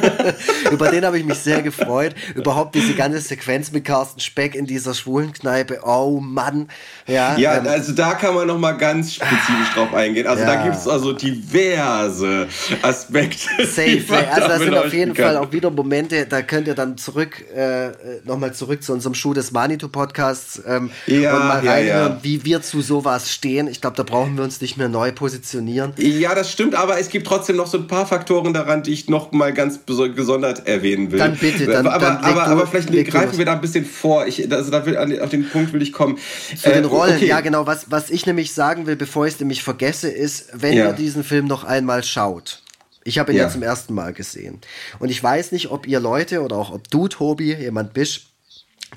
Über den habe ich mich sehr gefreut. Überhaupt diese ganze Sequenz mit Carsten Speck in dieser schwulen Kneipe. Oh Mann. Ja, ja ähm, also da kann man noch mal ganz spezifisch drauf eingehen. Also ja. da gibt es also diverse Aspekte. Safe. Also da sind auf jeden kann. Fall auch wieder Momente, da könnt ihr dann zurück, äh, noch mal zurück zu unserem Schuh des Manitou Podcasts ähm, ja, und mal reinhören, wie wir zu sowas stehen. Ich glaube, da brauchen wir uns nicht mehr neu positionieren. Ja, das stimmt, aber es gibt trotzdem noch so ein paar Faktoren daran, die ich noch mal ganz gesondert erwähnen will. Dann bitte, dann, aber, dann aber, aber, vielleicht greifen wir da ein bisschen vor. Ich, also da will, auf den Punkt will ich kommen. Zu äh, den Rollen, okay. ja genau. Was, was ich nämlich sagen will, bevor ich es nämlich vergesse, ist, wenn ja. ihr diesen Film noch einmal schaut. Ich habe ihn ja. ja zum ersten Mal gesehen. Und ich weiß nicht, ob ihr Leute oder auch ob du, Tobi, jemand bist,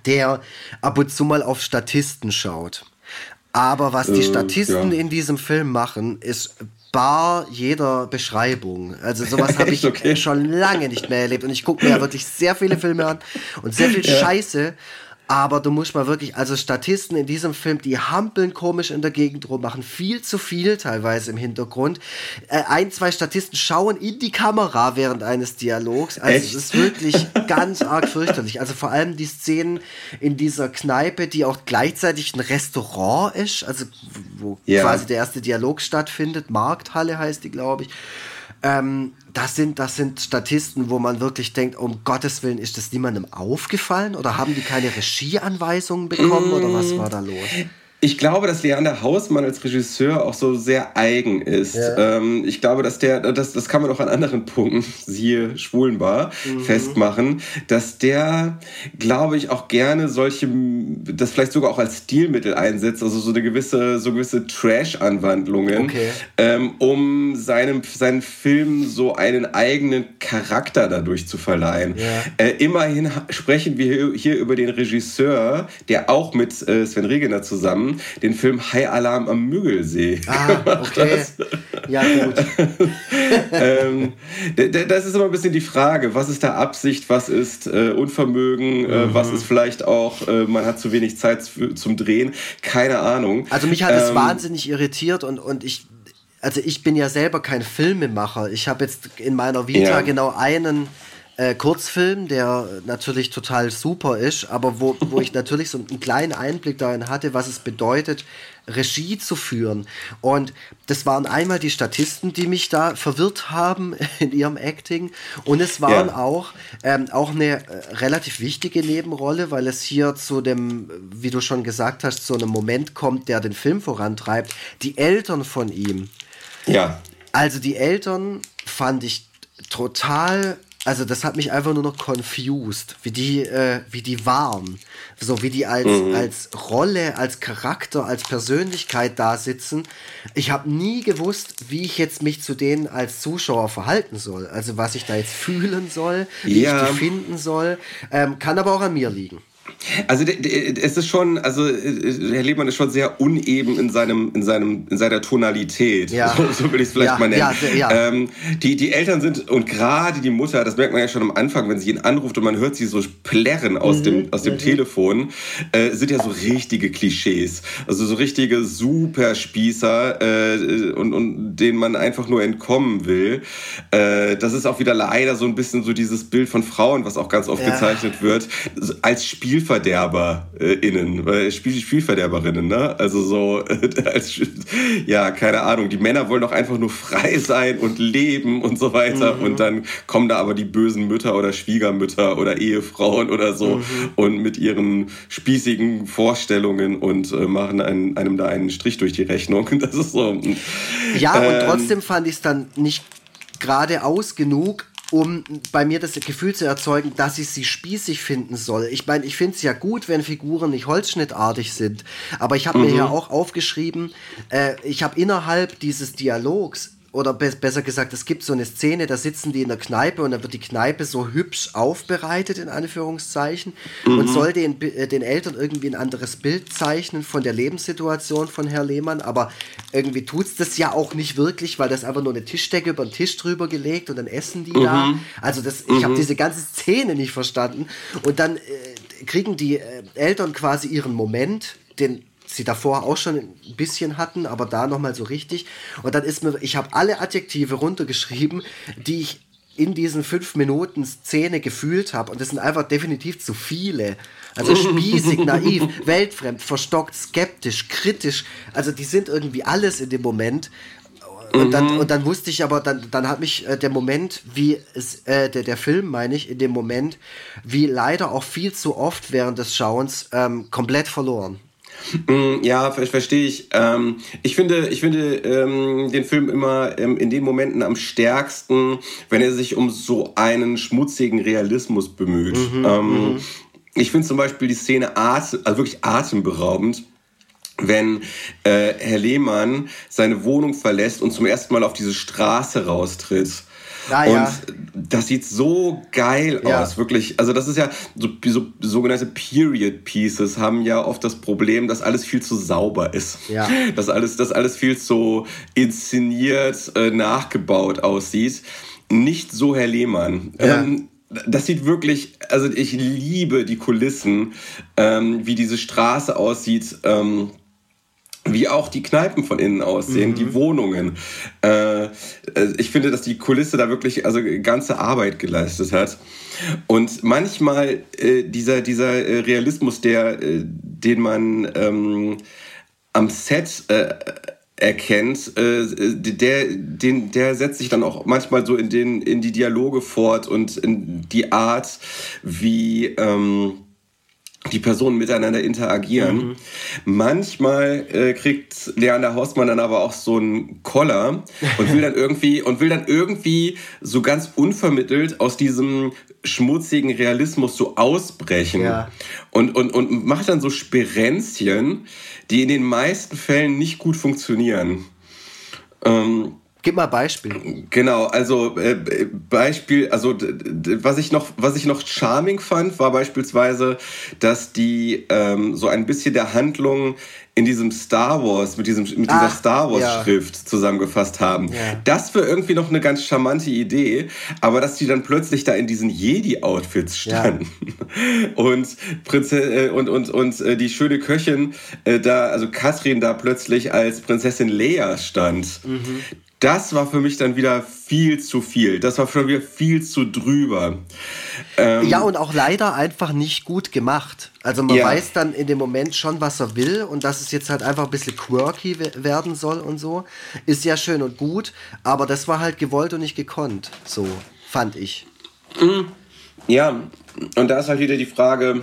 der ab und zu mal auf Statisten schaut. Aber was die äh, Statisten ja. in diesem Film machen, ist bar jeder Beschreibung. Also sowas habe ich okay. schon lange nicht mehr erlebt. Und ich gucke mir ja wirklich sehr viele Filme an und sehr viel ja. Scheiße. Aber du musst mal wirklich, also Statisten in diesem Film, die hampeln komisch in der Gegend rum, machen viel zu viel teilweise im Hintergrund. Äh, ein, zwei Statisten schauen in die Kamera während eines Dialogs. Also Echt? es ist wirklich ganz arg fürchterlich. Also vor allem die Szenen in dieser Kneipe, die auch gleichzeitig ein Restaurant ist, also wo ja. quasi der erste Dialog stattfindet. Markthalle heißt die, glaube ich. Ähm, das sind, das sind Statisten, wo man wirklich denkt, um Gottes Willen, ist das niemandem aufgefallen? Oder haben die keine Regieanweisungen bekommen? Oder was war da los? Ich glaube, dass Leander Hausmann als Regisseur auch so sehr eigen ist. Ja. Ähm, ich glaube, dass der, das, das kann man auch an anderen Punkten, siehe Schwulenbar, mhm. festmachen, dass der, glaube ich, auch gerne solche, das vielleicht sogar auch als Stilmittel einsetzt, also so eine gewisse, so gewisse Trash-Anwandlungen, okay. ähm, um seinem, seinen Film so einen eigenen Charakter dadurch zu verleihen. Ja. Äh, immerhin sprechen wir hier über den Regisseur, der auch mit äh, Sven Regener zusammen den Film High Alarm am Müggelsee. Ah, okay. Ja, gut. ähm, das ist immer ein bisschen die Frage, was ist da Absicht, was ist äh, Unvermögen, äh, mhm. was ist vielleicht auch, äh, man hat zu wenig Zeit zum Drehen, keine Ahnung. Also mich hat es ähm, wahnsinnig irritiert und, und ich also ich bin ja selber kein Filmemacher. Ich habe jetzt in meiner Vita ja. genau einen äh, Kurzfilm, der natürlich total super ist, aber wo, wo ich natürlich so einen kleinen Einblick darin hatte, was es bedeutet, Regie zu führen. Und das waren einmal die Statisten, die mich da verwirrt haben in ihrem Acting. Und es waren ja. auch, ähm, auch eine äh, relativ wichtige Nebenrolle, weil es hier zu dem, wie du schon gesagt hast, zu einem Moment kommt, der den Film vorantreibt. Die Eltern von ihm. Ja. Also die Eltern fand ich total also das hat mich einfach nur noch confused, wie die, äh, wie die waren. So wie die als, mhm. als Rolle, als Charakter, als Persönlichkeit da sitzen. Ich habe nie gewusst, wie ich jetzt mich zu denen als Zuschauer verhalten soll. Also was ich da jetzt fühlen soll, wie ja. ich die finden soll. Ähm, kann aber auch an mir liegen. Also es ist schon, also Herr Lehmann ist schon sehr uneben in seinem, in seinem, in seiner Tonalität. Ja. So, so will ich es vielleicht ja, mal nennen. Ja, ja. Ähm, die, die Eltern sind und gerade die Mutter, das merkt man ja schon am Anfang, wenn sie ihn anruft und man hört sie so plärren aus mhm. dem, aus dem mhm. Telefon, äh, sind ja so richtige Klischees. Also so richtige Superspießer äh, und, und denen man einfach nur entkommen will. Äh, das ist auch wieder leider so ein bisschen so dieses Bild von Frauen, was auch ganz oft gezeichnet wird, als Spiel SpielverderberInnen, äh, Spiel, Spielverderberinnen, ne? Also so, als, ja, keine Ahnung, die Männer wollen doch einfach nur frei sein und leben und so weiter. Mhm. Und dann kommen da aber die bösen Mütter oder Schwiegermütter oder Ehefrauen oder so mhm. und mit ihren spießigen Vorstellungen und äh, machen einen, einem da einen Strich durch die Rechnung. Das ist so. Ja, ähm, und trotzdem fand ich es dann nicht geradeaus genug, um bei mir das Gefühl zu erzeugen, dass ich sie spießig finden soll. Ich meine, ich finde es ja gut, wenn Figuren nicht holzschnittartig sind, aber ich habe mhm. mir ja auch aufgeschrieben, äh, ich habe innerhalb dieses Dialogs oder be besser gesagt, es gibt so eine Szene, da sitzen die in der Kneipe und dann wird die Kneipe so hübsch aufbereitet, in Anführungszeichen, mhm. und soll den, äh, den Eltern irgendwie ein anderes Bild zeichnen von der Lebenssituation von Herr Lehmann, aber irgendwie tut es das ja auch nicht wirklich, weil das einfach nur eine Tischdecke über den Tisch drüber gelegt und dann essen die mhm. da. Also das, ich mhm. habe diese ganze Szene nicht verstanden. Und dann äh, kriegen die äh, Eltern quasi ihren Moment, den sie davor auch schon ein bisschen hatten, aber da nochmal so richtig. Und dann ist mir, ich habe alle Adjektive runtergeschrieben, die ich in diesen fünf Minuten Szene gefühlt habe. Und das sind einfach definitiv zu viele. Also spießig, naiv, weltfremd, verstockt, skeptisch, kritisch. Also die sind irgendwie alles in dem Moment. Und, dann, mhm. und dann wusste ich aber, dann, dann hat mich äh, der Moment, wie es, äh, der, der Film, meine ich, in dem Moment, wie leider auch viel zu oft während des Schauens ähm, komplett verloren. Mm, ja, verstehe ich. Ähm, ich finde, ich finde ähm, den Film immer ähm, in den Momenten am stärksten, wenn er sich um so einen schmutzigen Realismus bemüht. Mhm, ähm, mhm. Ich finde zum Beispiel die Szene atem, also wirklich atemberaubend wenn äh, Herr Lehmann seine Wohnung verlässt und zum ersten Mal auf diese Straße raustritt. Ah, und. Das sieht so geil ja. aus, wirklich. Also das ist ja, so, so, sogenannte Period Pieces haben ja oft das Problem, dass alles viel zu sauber ist. Ja. Dass, alles, dass alles viel zu inszeniert, äh, nachgebaut aussieht. Nicht so Herr Lehmann. Ja. Ähm, das sieht wirklich, also ich liebe die Kulissen, ähm, wie diese Straße aussieht. Ähm, wie auch die Kneipen von innen aussehen, mhm. die Wohnungen. Äh, äh, ich finde, dass die Kulisse da wirklich also ganze Arbeit geleistet hat. Und manchmal äh, dieser, dieser äh, Realismus, der, äh, den man ähm, am Set äh, erkennt, der, den, der setzt sich dann auch manchmal so in, den, in die Dialoge fort und in die Art, wie... Ähm, die Personen miteinander interagieren. Mhm. Manchmal äh, kriegt Leander Hausmann dann aber auch so einen Koller und will dann irgendwie und will dann irgendwie so ganz unvermittelt aus diesem schmutzigen Realismus so ausbrechen ja. und, und, und macht dann so Sperenzchen, die in den meisten Fällen nicht gut funktionieren. Ähm, Gib mal Beispiel. Genau, also äh, Beispiel, also was ich noch, was ich noch charming fand, war beispielsweise, dass die ähm, so ein bisschen der Handlung in diesem Star Wars, mit, diesem, mit dieser Ach, Star Wars-Schrift ja. zusammengefasst haben. Ja. Das war irgendwie noch eine ganz charmante Idee, aber dass die dann plötzlich da in diesen Jedi-Outfits standen ja. und, Prinzess, äh, und, und, und äh, die schöne Köchin äh, da, also Katrin da plötzlich als Prinzessin Leia stand. Mhm das war für mich dann wieder viel zu viel. Das war für mich viel zu drüber. Ähm, ja, und auch leider einfach nicht gut gemacht. Also man ja. weiß dann in dem Moment schon, was er will und dass es jetzt halt einfach ein bisschen quirky werden soll und so. Ist ja schön und gut, aber das war halt gewollt und nicht gekonnt. So, fand ich. Mhm. Ja, und da ist halt wieder die Frage,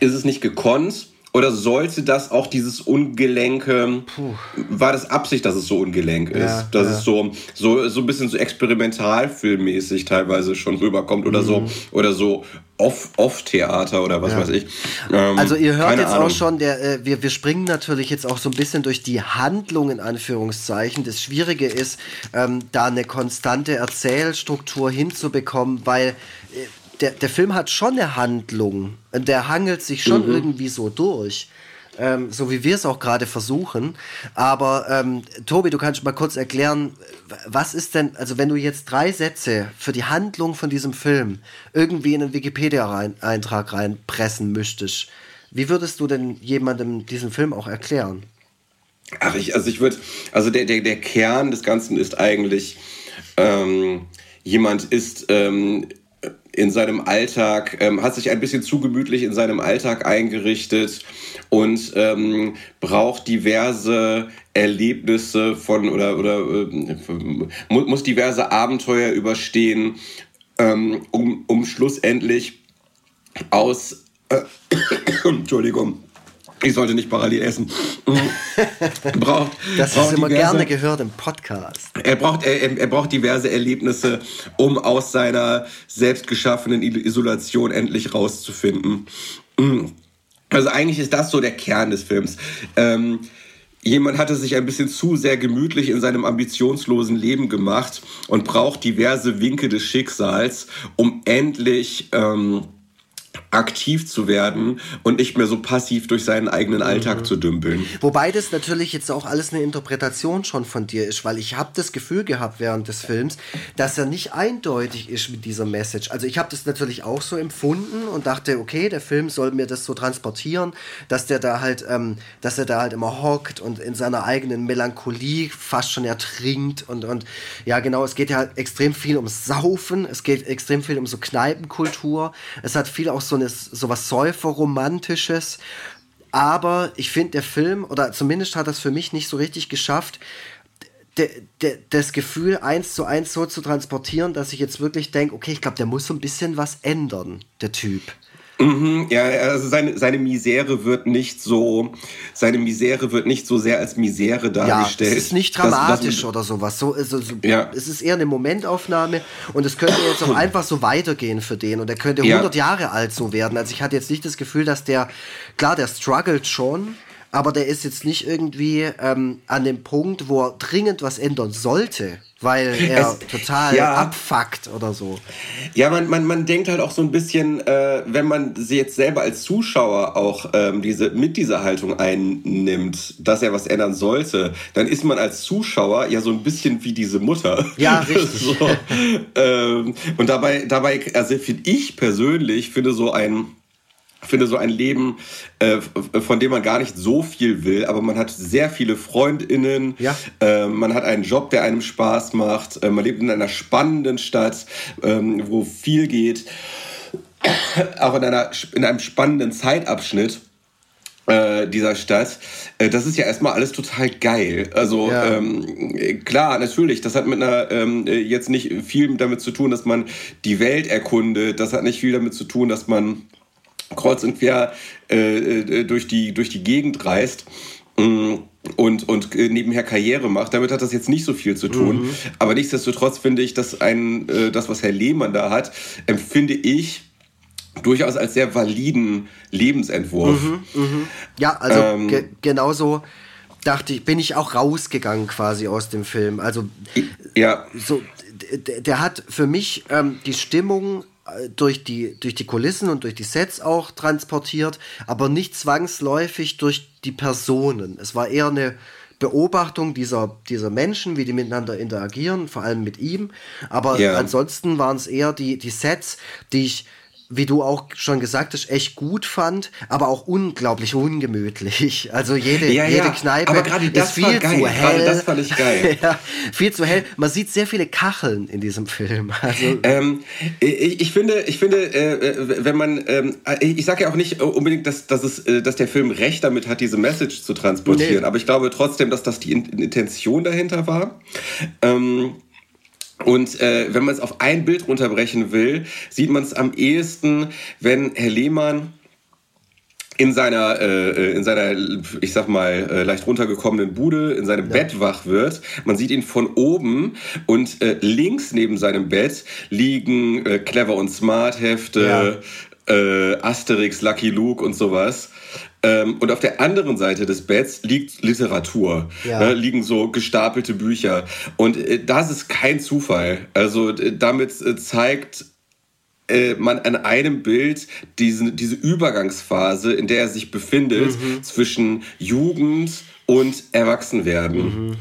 ist es nicht gekonnt? Oder sollte das auch dieses Ungelenke, Puh. war das Absicht, dass es so ungelenk ist? Ja, dass ja. es so, so, so ein bisschen so experimentalfilmmäßig teilweise schon rüberkommt oder mhm. so, oder so Off-Theater oder was ja. weiß ich. Ähm, also ihr hört jetzt Ahnung. auch schon, der, äh, wir, wir springen natürlich jetzt auch so ein bisschen durch die Handlung in Anführungszeichen. Das Schwierige ist, ähm, da eine konstante Erzählstruktur hinzubekommen, weil der, der Film hat schon eine Handlung. Der hangelt sich schon mhm. irgendwie so durch. Ähm, so wie wir es auch gerade versuchen. Aber ähm, Tobi, du kannst mal kurz erklären, was ist denn, also wenn du jetzt drei Sätze für die Handlung von diesem Film irgendwie in einen Wikipedia-Eintrag reinpressen müsstest, wie würdest du denn jemandem diesen Film auch erklären? Ach, ich, also ich würde, also der, der, der Kern des Ganzen ist eigentlich, ähm, jemand ist ähm, in seinem Alltag, ähm, hat sich ein bisschen zu gemütlich in seinem Alltag eingerichtet und ähm, braucht diverse Erlebnisse von oder oder äh, muss diverse Abenteuer überstehen, ähm, um, um schlussendlich aus äh, Entschuldigung ich sollte nicht parallel essen. braucht, das braucht ist immer diverse, gerne gehört im Podcast. Er braucht, er, er braucht diverse Erlebnisse, um aus seiner selbst geschaffenen Isolation endlich rauszufinden. Also eigentlich ist das so der Kern des Films. Ähm, jemand hatte sich ein bisschen zu sehr gemütlich in seinem ambitionslosen Leben gemacht und braucht diverse Winke des Schicksals, um endlich ähm, aktiv zu werden und nicht mehr so passiv durch seinen eigenen Alltag mhm. zu dümpeln. Wobei das natürlich jetzt auch alles eine Interpretation schon von dir ist, weil ich habe das Gefühl gehabt während des Films, dass er nicht eindeutig ist mit dieser Message. Also ich habe das natürlich auch so empfunden und dachte, okay, der Film soll mir das so transportieren, dass der da halt, ähm, dass er da halt immer hockt und in seiner eigenen Melancholie fast schon ertrinkt und und ja genau, es geht ja halt extrem viel ums Saufen, es geht extrem viel um so Kneipenkultur, es hat viel auch so eine sowas Säuferromantisches. Aber ich finde, der Film, oder zumindest hat das für mich nicht so richtig geschafft, de, de, das Gefühl eins zu eins so zu transportieren, dass ich jetzt wirklich denke, okay, ich glaube, der muss so ein bisschen was ändern, der Typ. Mhm, ja, also seine, seine Misere wird nicht so, seine Misere wird nicht so sehr als Misere dargestellt. Ja, es ist nicht dramatisch das, das, oder sowas. So, also, so, ja. Es ist eher eine Momentaufnahme und es könnte jetzt auch einfach so weitergehen für den und er könnte 100 ja. Jahre alt so werden. Also ich hatte jetzt nicht das Gefühl, dass der, klar, der struggelt schon, aber der ist jetzt nicht irgendwie ähm, an dem Punkt, wo er dringend was ändern sollte, weil er es, total ja. abfuckt oder so. Ja, man, man, man denkt halt auch so ein bisschen, äh, wenn man sie jetzt selber als Zuschauer auch ähm, diese, mit dieser Haltung einnimmt, dass er was ändern sollte, dann ist man als Zuschauer ja so ein bisschen wie diese Mutter. Ja, richtig. so, ähm, und dabei, dabei also finde ich persönlich, finde so ein finde so ein Leben, äh, von dem man gar nicht so viel will, aber man hat sehr viele Freundinnen, ja. äh, man hat einen Job, der einem Spaß macht, äh, man lebt in einer spannenden Stadt, ähm, wo viel geht, auch in, einer, in einem spannenden Zeitabschnitt äh, dieser Stadt. Äh, das ist ja erstmal alles total geil. Also ja. ähm, klar, natürlich, das hat mit einer ähm, jetzt nicht viel damit zu tun, dass man die Welt erkundet. Das hat nicht viel damit zu tun, dass man kreuz und quer äh, äh, durch, die, durch die Gegend reist mm, und, und äh, nebenher Karriere macht. Damit hat das jetzt nicht so viel zu tun. Mhm. Aber nichtsdestotrotz finde ich, dass ein, äh, das, was Herr Lehmann da hat, empfinde ich durchaus als sehr validen Lebensentwurf. Mhm, mh. Ja, also ähm, ge genauso dachte ich, bin ich auch rausgegangen quasi aus dem Film. Also ja. so, der hat für mich ähm, die Stimmung durch die, durch die Kulissen und durch die Sets auch transportiert, aber nicht zwangsläufig durch die Personen. Es war eher eine Beobachtung dieser, dieser Menschen, wie die miteinander interagieren, vor allem mit ihm. Aber ja. ansonsten waren es eher die, die Sets, die ich wie du auch schon gesagt hast, echt gut fand, aber auch unglaublich ungemütlich. Also jede, ja, jede ja. Kneipe aber das ist viel zu hell. das fand ich geil. ja, viel zu hell. Man sieht sehr viele Kacheln in diesem Film. Also ähm, ich, ich, finde, ich finde, äh, wenn man, ähm, ich sage ja auch nicht unbedingt, dass, dass, es, äh, dass der Film recht damit hat, diese Message zu transportieren, nee. aber ich glaube trotzdem, dass das die Intention dahinter war. Ähm, und äh, wenn man es auf ein Bild runterbrechen will, sieht man es am ehesten, wenn Herr Lehmann in seiner, äh, in seiner, ich sag mal, äh, leicht runtergekommenen Bude in seinem ja. Bett wach wird. Man sieht ihn von oben und äh, links neben seinem Bett liegen äh, Clever und Smart Hefte, ja. äh, Asterix, Lucky Luke und sowas. Ähm, und auf der anderen Seite des Betts liegt Literatur, ja. ne, liegen so gestapelte Bücher. Und äh, das ist kein Zufall. Also damit äh, zeigt äh, man an einem Bild diese, diese Übergangsphase, in der er sich befindet, mhm. zwischen Jugend und Erwachsenwerden. Mhm.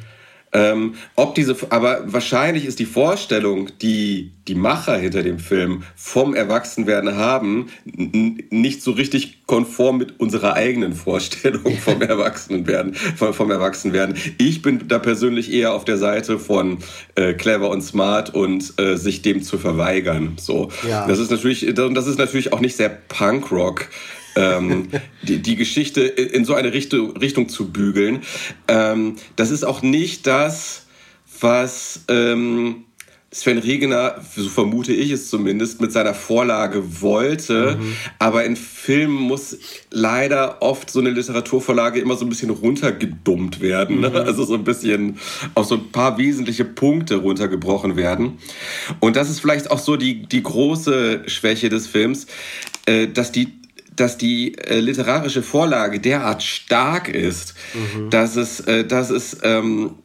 Ähm, ob diese, aber wahrscheinlich ist die Vorstellung, die die Macher hinter dem Film vom Erwachsenwerden haben, nicht so richtig konform mit unserer eigenen Vorstellung vom Erwachsenwerden. Vom, vom Erwachsenwerden. Ich bin da persönlich eher auf der Seite von äh, clever und smart und äh, sich dem zu verweigern. So, ja. das ist natürlich, das ist natürlich auch nicht sehr Punkrock ähm, die, die Geschichte in so eine Richtung, Richtung zu bügeln. Ähm, das ist auch nicht das, was ähm, Sven Regener, so vermute ich es zumindest, mit seiner Vorlage wollte. Mhm. Aber in Filmen muss leider oft so eine Literaturvorlage immer so ein bisschen runtergedummt werden. Ne? Mhm. Also so ein bisschen auf so ein paar wesentliche Punkte runtergebrochen werden. Und das ist vielleicht auch so die, die große Schwäche des Films, äh, dass die dass die äh, literarische Vorlage derart stark ist, mhm. dass es, äh, dass es ähm,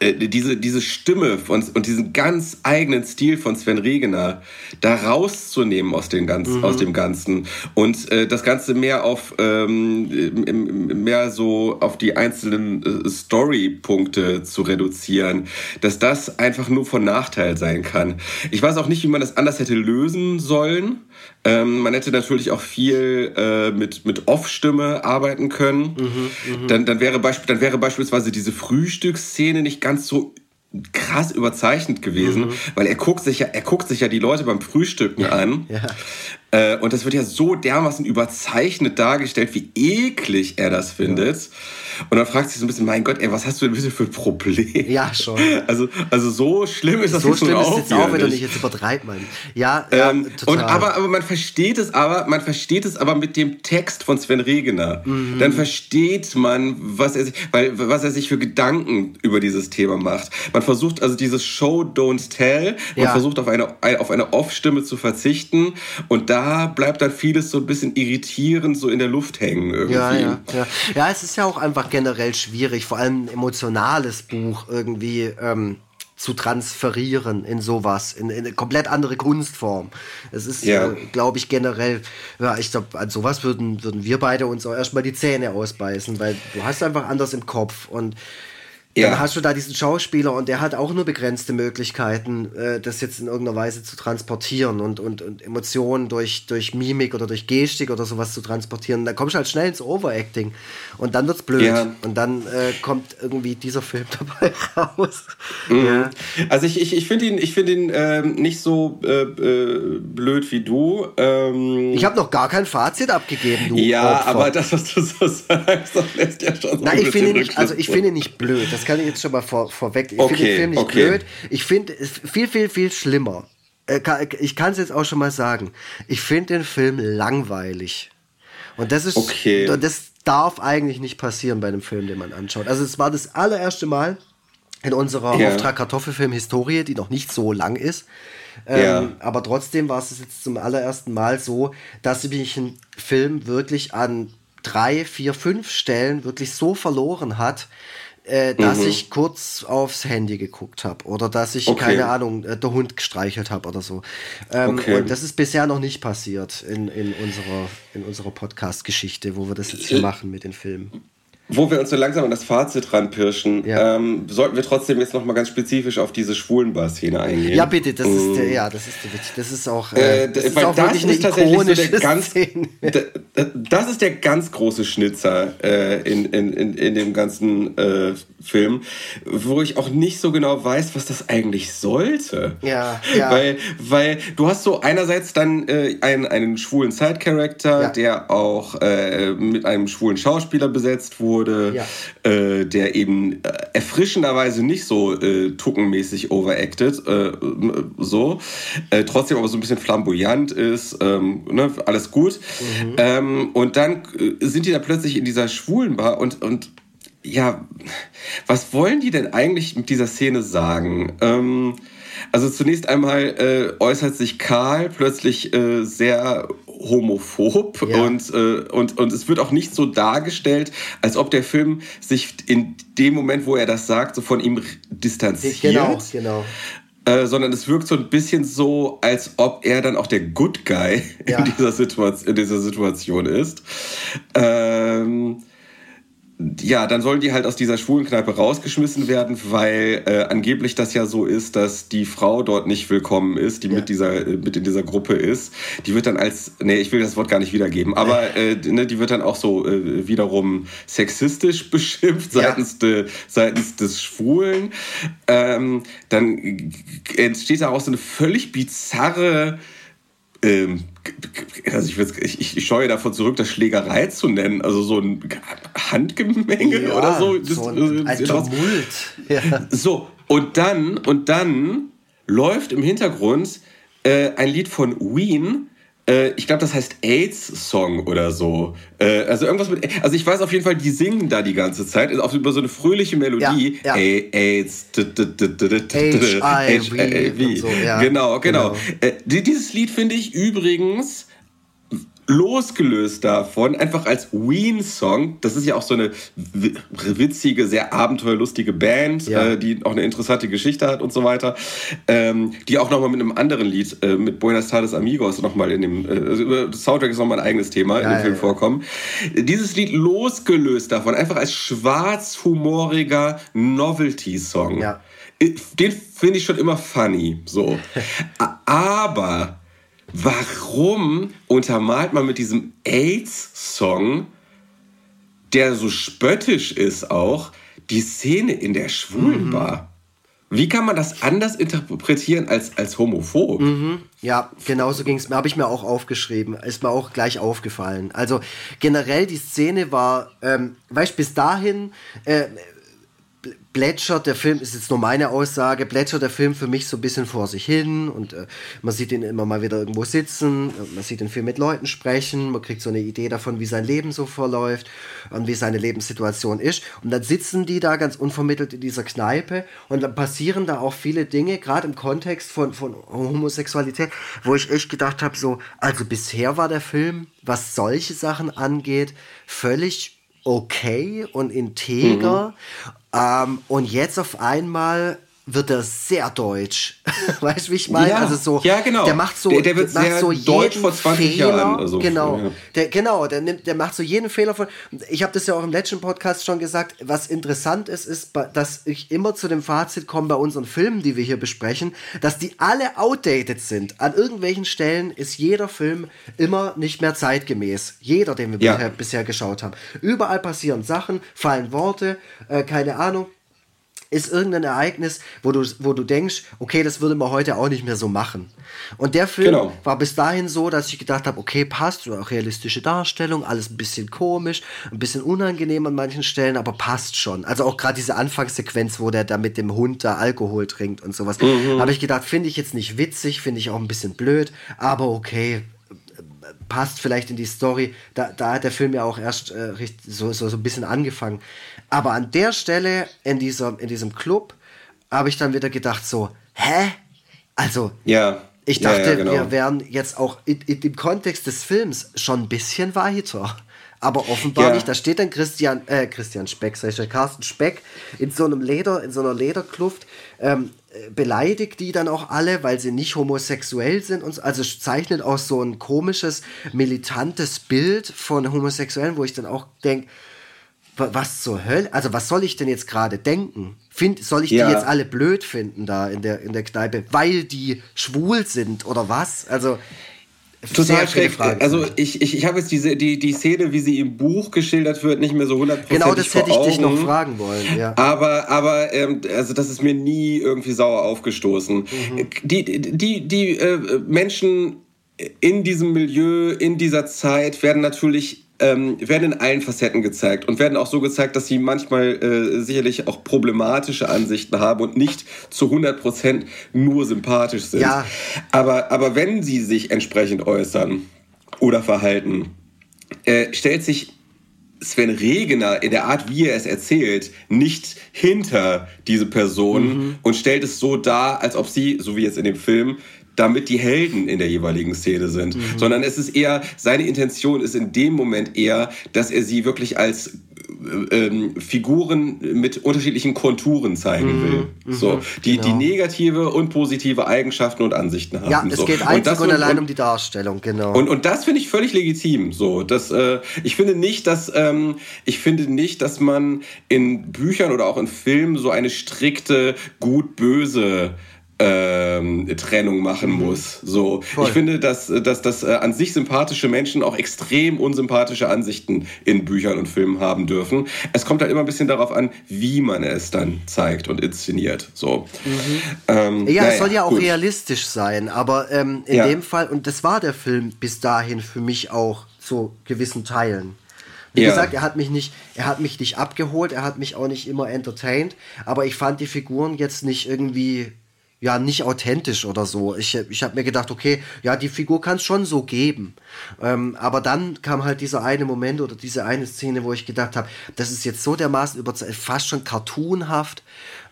äh, diese, diese Stimme von, und diesen ganz eigenen Stil von Sven Regener da rauszunehmen aus, den ganz, mhm. aus dem Ganzen und äh, das Ganze mehr auf ähm, mehr so auf die einzelnen äh, Story-Punkte zu reduzieren, dass das einfach nur von Nachteil sein kann. Ich weiß auch nicht, wie man das anders hätte lösen sollen. Ähm, man hätte natürlich auch viel äh, mit, mit Off-Stimme arbeiten können. Mhm, mh. dann, dann, wäre dann wäre beispielsweise diese Frühstücksszene nicht ganz so krass überzeichnet gewesen, mhm. weil er guckt sich ja, er guckt sich ja die Leute beim Frühstücken an. Ja. Äh, und das wird ja so dermaßen überzeichnet dargestellt, wie eklig er das findet. Ja. Und dann fragt sich so ein bisschen, mein Gott, ey, was hast du denn bitte für ein Problem? Ja, schon. Also, also so schlimm ist das so jetzt schlimm ist jetzt auch, wenn du nicht jetzt übertreibst, man. Ja, ja ähm, total. Und aber, aber man versteht es aber, man versteht es aber mit dem Text von Sven Regener. Mhm. Dann versteht man, was er sich, weil, was er sich für Gedanken über dieses Thema macht. Man versucht also dieses Show Don't Tell, man ja. versucht auf eine, auf eine Off-Stimme zu verzichten und da bleibt dann vieles so ein bisschen irritierend so in der Luft hängen irgendwie. Ja, ja, ja. ja es ist ja auch einfach generell schwierig, vor allem ein emotionales Buch irgendwie ähm, zu transferieren in sowas, in, in, eine komplett andere Kunstform. Es ist, ja. äh, glaube ich, generell, ja, ich glaube, an sowas würden, würden wir beide uns auch erstmal die Zähne ausbeißen, weil du hast einfach anders im Kopf und ja. Dann hast du da diesen Schauspieler und der hat auch nur begrenzte Möglichkeiten, äh, das jetzt in irgendeiner Weise zu transportieren und, und, und Emotionen durch, durch Mimik oder durch Gestik oder sowas zu transportieren. Da kommst du halt schnell ins Overacting und dann wird's blöd. Ja. Und dann äh, kommt irgendwie dieser Film dabei raus. Mhm. Ja. Also ich, ich, ich finde ihn, ich find ihn ähm, nicht so äh, äh, blöd wie du. Ähm, ich habe noch gar kein Fazit abgegeben, du. Ja, Opfer. aber das, was du so sagst, das lässt ja schon so Nein, ich finde nicht, also ich finde ihn nicht blöd. Das kann ich jetzt schon mal vor, vorweg. Ich okay, finde den Film nicht okay. blöd. Ich finde es viel, viel, viel schlimmer. Äh, ich kann es jetzt auch schon mal sagen. Ich finde den Film langweilig. Und das ist, okay. das darf eigentlich nicht passieren bei einem Film, den man anschaut. Also es war das allererste Mal in unserer ja. Auftrag Kartoffelfilm Historie, die noch nicht so lang ist. Ähm, ja. Aber trotzdem war es jetzt zum allerersten Mal so, dass mich ein Film wirklich an drei, vier, fünf Stellen wirklich so verloren hat, äh, dass mhm. ich kurz aufs Handy geguckt habe oder dass ich, okay. keine Ahnung, äh, der Hund gestreichelt habe oder so. Ähm, okay. Und das ist bisher noch nicht passiert in, in unserer, in unserer Podcast-Geschichte, wo wir das jetzt hier äh, machen mit den Filmen. Wo wir uns so langsam an das Fazit ranpirschen, ja. ähm, sollten wir trotzdem jetzt nochmal ganz spezifisch auf diese Schwulenbar-Szene eingehen. Ja, bitte, das mm. ist der, ja, das ist wichtig. Das ist auch, äh, äh das ist auch das wirklich ist so der ganz, Das ist der ganz große Schnitzer äh, in, in, in, in dem ganzen äh, Film, wo ich auch nicht so genau weiß, was das eigentlich sollte. Ja, ja. Weil, weil du hast so einerseits dann äh, einen, einen schwulen Side-Character, ja. der auch äh, mit einem schwulen Schauspieler besetzt wurde ja. äh, der eben äh, erfrischenderweise nicht so äh, tuckenmäßig overacted, äh, so, äh, trotzdem aber so ein bisschen flamboyant ist, ähm, ne, alles gut. Mhm. Ähm, und dann sind die da plötzlich in dieser schwulen Bar und, und ja, was wollen die denn eigentlich mit dieser Szene sagen? Ähm, also zunächst einmal äh, äußert sich Karl plötzlich äh, sehr homophob ja. und, äh, und, und es wird auch nicht so dargestellt, als ob der Film sich in dem Moment, wo er das sagt, so von ihm distanziert. Genau, genau. Äh, sondern es wirkt so ein bisschen so, als ob er dann auch der Good Guy ja. in, dieser Situation, in dieser Situation ist. Ähm, ja, dann sollen die halt aus dieser Schwulenkneipe rausgeschmissen werden, weil äh, angeblich das ja so ist, dass die Frau dort nicht willkommen ist, die ja. mit dieser äh, mit in dieser Gruppe ist. Die wird dann als nee, ich will das Wort gar nicht wiedergeben, aber äh, ne, die wird dann auch so äh, wiederum sexistisch beschimpft ja. seitens de, seitens des Schwulen. Ähm, dann entsteht da auch so eine völlig bizarre ähm, also ich, ich, ich scheue davon zurück, das Schlägerei zu nennen, also so ein Handgemenge ja, oder so. Das, so ein, ein. Ja. So, und dann, und dann läuft im Hintergrund äh, ein Lied von Ween, äh, ich glaube, das heißt AIDS-Song oder so. Äh, also irgendwas mit. Also ich weiß auf jeden Fall, die singen da die ganze Zeit auf über so eine fröhliche Melodie. Ja, ja. AIDS, HIV. Genau, genau. genau. Äh, dieses Lied finde ich übrigens losgelöst davon, einfach als Ween-Song, das ist ja auch so eine witzige, sehr abenteuerlustige Band, ja. äh, die auch eine interessante Geschichte hat und so weiter, ähm, die auch nochmal mit einem anderen Lied, äh, mit Buenas Tardes Amigos, nochmal in dem, äh, also Soundtrack ist nochmal ein eigenes Thema ja, in dem Film ja, vorkommen. Dieses Lied losgelöst davon, einfach als schwarzhumoriger Novelty-Song. Den finde ich schon immer funny, so. Aber warum untermalt man mit diesem AIDS-Song, der so spöttisch ist auch, die Szene in der Schwulenbar? Mhm. Wie kann man das anders interpretieren als, als homophob? Mhm. Ja, genauso ging es mir. Habe ich mir auch aufgeschrieben. Ist mir auch gleich aufgefallen. Also generell die Szene war, ähm, weißt bis dahin äh, plätschert der Film, ist jetzt nur meine Aussage, plätschert der Film für mich so ein bisschen vor sich hin und äh, man sieht ihn immer mal wieder irgendwo sitzen, man sieht den Film mit Leuten sprechen, man kriegt so eine Idee davon, wie sein Leben so verläuft und wie seine Lebenssituation ist. Und dann sitzen die da ganz unvermittelt in dieser Kneipe und dann passieren da auch viele Dinge, gerade im Kontext von, von Homosexualität, wo ich echt gedacht habe, so, also bisher war der Film, was solche Sachen angeht, völlig okay und integer. Mhm. Ähm, und jetzt auf einmal wird er sehr deutsch. weißt du, wie ich meine? Ja, also so, ja, genau. Der macht so, der, der wird sehr so deutsch vor 20 Fehler, Jahren. Also, genau, ja. der, genau, der nimmt, der macht so jeden Fehler von. Ich habe das ja auch im letzten Podcast schon gesagt. Was interessant ist, ist, dass ich immer zu dem Fazit komme bei unseren Filmen, die wir hier besprechen, dass die alle outdated sind. An irgendwelchen Stellen ist jeder Film immer nicht mehr zeitgemäß. Jeder, den wir ja. bisher, bisher geschaut haben. Überall passieren Sachen, fallen Worte, äh, keine Ahnung ist irgendein Ereignis, wo du, wo du denkst, okay, das würde man heute auch nicht mehr so machen. Und der Film genau. war bis dahin so, dass ich gedacht habe, okay, passt, auch realistische Darstellung, alles ein bisschen komisch, ein bisschen unangenehm an manchen Stellen, aber passt schon. Also auch gerade diese Anfangssequenz, wo der da mit dem Hund da Alkohol trinkt und sowas, mhm. habe ich gedacht, finde ich jetzt nicht witzig, finde ich auch ein bisschen blöd, aber okay, passt vielleicht in die Story. Da, da hat der Film ja auch erst äh, so, so, so ein bisschen angefangen. Aber an der Stelle, in, dieser, in diesem Club, habe ich dann wieder gedacht, so, hä? Also, ja. ich dachte, ja, ja, genau. wir wären jetzt auch in, in, im Kontext des Films schon ein bisschen weiter. Aber offenbar ja. nicht. Da steht dann Christian, äh, Christian Speck, sag ich, Carsten Speck in so einem Leder, in so einer Lederkluft, ähm, beleidigt die dann auch alle, weil sie nicht homosexuell sind und so. also zeichnet auch so ein komisches, militantes Bild von Homosexuellen, wo ich dann auch denke, was zur Hölle? Also, was soll ich denn jetzt gerade denken? Find, soll ich ja. die jetzt alle blöd finden da in der, in der Kneipe, weil die schwul sind oder was? Also, Total schräg. Also ich, ich, ich habe jetzt diese, die, die Szene, wie sie im Buch geschildert wird, nicht mehr so 100% Genau, das hätte ich dich noch fragen wollen. Ja. Aber, aber ähm, also das ist mir nie irgendwie sauer aufgestoßen. Mhm. Die, die, die äh, Menschen in diesem Milieu, in dieser Zeit werden natürlich ähm, werden in allen Facetten gezeigt und werden auch so gezeigt, dass sie manchmal äh, sicherlich auch problematische Ansichten haben und nicht zu 100% nur sympathisch sind. Ja. Aber, aber wenn sie sich entsprechend äußern oder verhalten, äh, stellt sich Sven Regener in der Art, wie er es erzählt, nicht hinter diese Person mhm. und stellt es so dar, als ob sie, so wie jetzt in dem Film, damit die Helden in der jeweiligen Szene sind, mhm. sondern es ist eher, seine Intention ist in dem Moment eher, dass er sie wirklich als ähm, Figuren mit unterschiedlichen Konturen zeigen Mhm, will. so, die, die genau. negative und positive Eigenschaften und Ansichten haben. Ja, es so. geht Und einzig das und, allein um die Darstellung, genau. und, und das finde ich völlig legitim. So, das, äh, ich finde nicht, dass ähm, ich finde nicht, dass man in Büchern oder auch in Filmen so eine strikte gut-böse ähm, Trennung machen muss. So, Mhm. Voll. ich finde, dass, dass, dass äh, an sich sympathische Menschen auch extrem unsympathische Ansichten in Büchern und Filmen haben dürfen. Es kommt halt immer ein bisschen darauf an, wie man es dann zeigt und inszeniert. So. Ähm, Mhm. ja, naja, es soll ja auch gut. realistisch sein, aber ähm, in Ja. dem Fall, und das war der Film bis dahin für mich auch zu gewissen Teilen. Wie Ja. gesagt, er hat mich nicht, er hat mich nicht abgeholt, er hat mich auch nicht immer entertained, aber ich fand die Figuren jetzt nicht irgendwie, ja, nicht authentisch oder so. Ich, ich habe mir gedacht, okay, ja, die Figur kann es schon so geben. Ähm, aber dann kam halt dieser eine Moment oder diese eine Szene, wo ich gedacht habe, das ist jetzt so dermaßen überzeugt, fast schon cartoonhaft.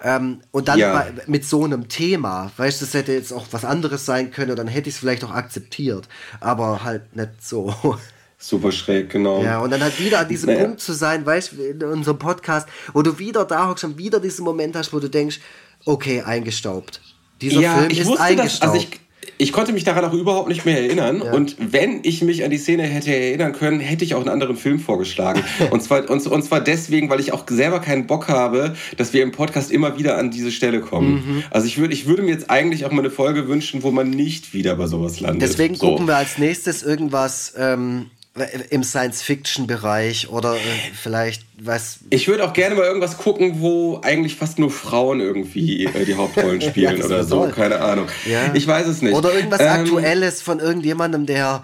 Ähm, und dann Ja. mit so einem Thema, weißt du, das hätte jetzt auch was anderes sein können, dann hätte ich es vielleicht auch akzeptiert, aber halt nicht so. Super schräg, genau. Ja, und dann halt wieder an diesem Naja. Punkt zu sein, weißt du, in unserem Podcast, wo du wieder da hockst und wieder diesen Moment hast, wo du denkst, okay, eingestaubt. Dieser Film ist das, eingestaubt. also ich, ich konnte mich daran auch überhaupt nicht mehr erinnern. Und wenn ich mich an die Szene hätte erinnern können, hätte ich auch einen anderen Film vorgeschlagen. und, zwar, und, und zwar deswegen, weil ich auch selber keinen Bock habe, dass wir im Podcast immer wieder an diese Stelle kommen. Mhm. Also ich, würd, ich würde mir jetzt eigentlich auch mal eine Folge wünschen, wo man nicht wieder bei sowas landet. Deswegen so. gucken wir als nächstes irgendwas ähm, im Science-Fiction-Bereich oder äh, vielleicht, was. Ich würde auch gerne mal irgendwas gucken, wo eigentlich fast nur Frauen irgendwie äh, die Hauptrollen spielen das oder so. toll. Keine Ahnung. Ja. Ich weiß es nicht. Oder irgendwas Ähm, Aktuelles von irgendjemandem, der,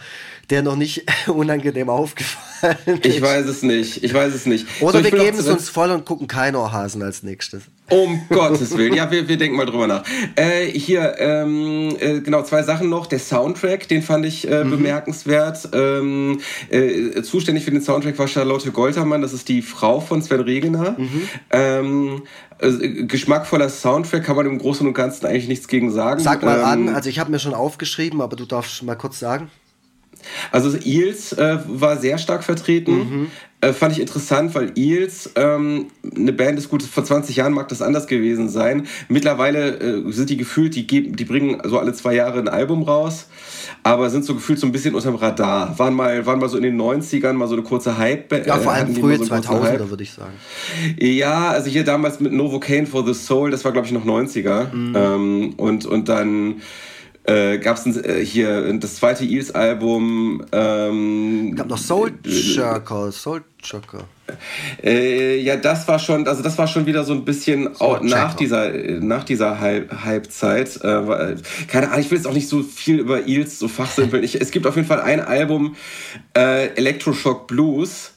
der noch nicht unangenehm aufgefallen ist. Ich weiß es nicht. Ich weiß es nicht. Oder So, wir geben es uns voll und gucken Keinohrhasen als nächstes. Um Gottes Willen. Ja, wir, wir denken mal drüber nach. Äh, hier, ähm, äh, genau, zwei Sachen noch. Der Soundtrack, den fand ich äh, Mhm. bemerkenswert. Ähm, äh, zuständig für den Soundtrack war Charlotte Goltermann, das ist die Frau von Sven Regener. Mhm. Ähm, äh, geschmackvoller Soundtrack kann man im Großen und Ganzen eigentlich nichts gegen sagen. Sag mal ähm, an, also ich habe mir schon aufgeschrieben, aber du darfst mal kurz sagen. Also Eels äh, war sehr stark vertreten. Mhm. Äh, fand ich interessant, weil Eels ähm, eine Band ist gut, vor 20 Jahren mag das anders gewesen sein. Mittlerweile äh, sind die gefühlt, die, geben, die bringen so alle zwei Jahre ein Album raus, aber sind so gefühlt so ein bisschen unterm Radar. Waren mal, waren mal so in den 90ern mal so eine kurze Hype. Ja, vor äh, allem frühe so einen kurzen 2000er, Hype. würde ich sagen. Ja, also hier damals mit Novocaine for the Soul, das war glaube ich noch 90er. Mhm. Ähm, und, und dann äh, gab es äh, hier das zweite Eels-Album. Ähm, gab noch Soul Jerker, Soul Jerker. äh, ja, das war schon, also das war schon wieder so ein bisschen auch nach dieser, nach dieser Hype-Zeit. Äh, keine Ahnung, ich will jetzt auch nicht so viel über Eels so fachsimpeln. Ich, es gibt auf jeden Fall ein Album, äh, Electroshock Blues.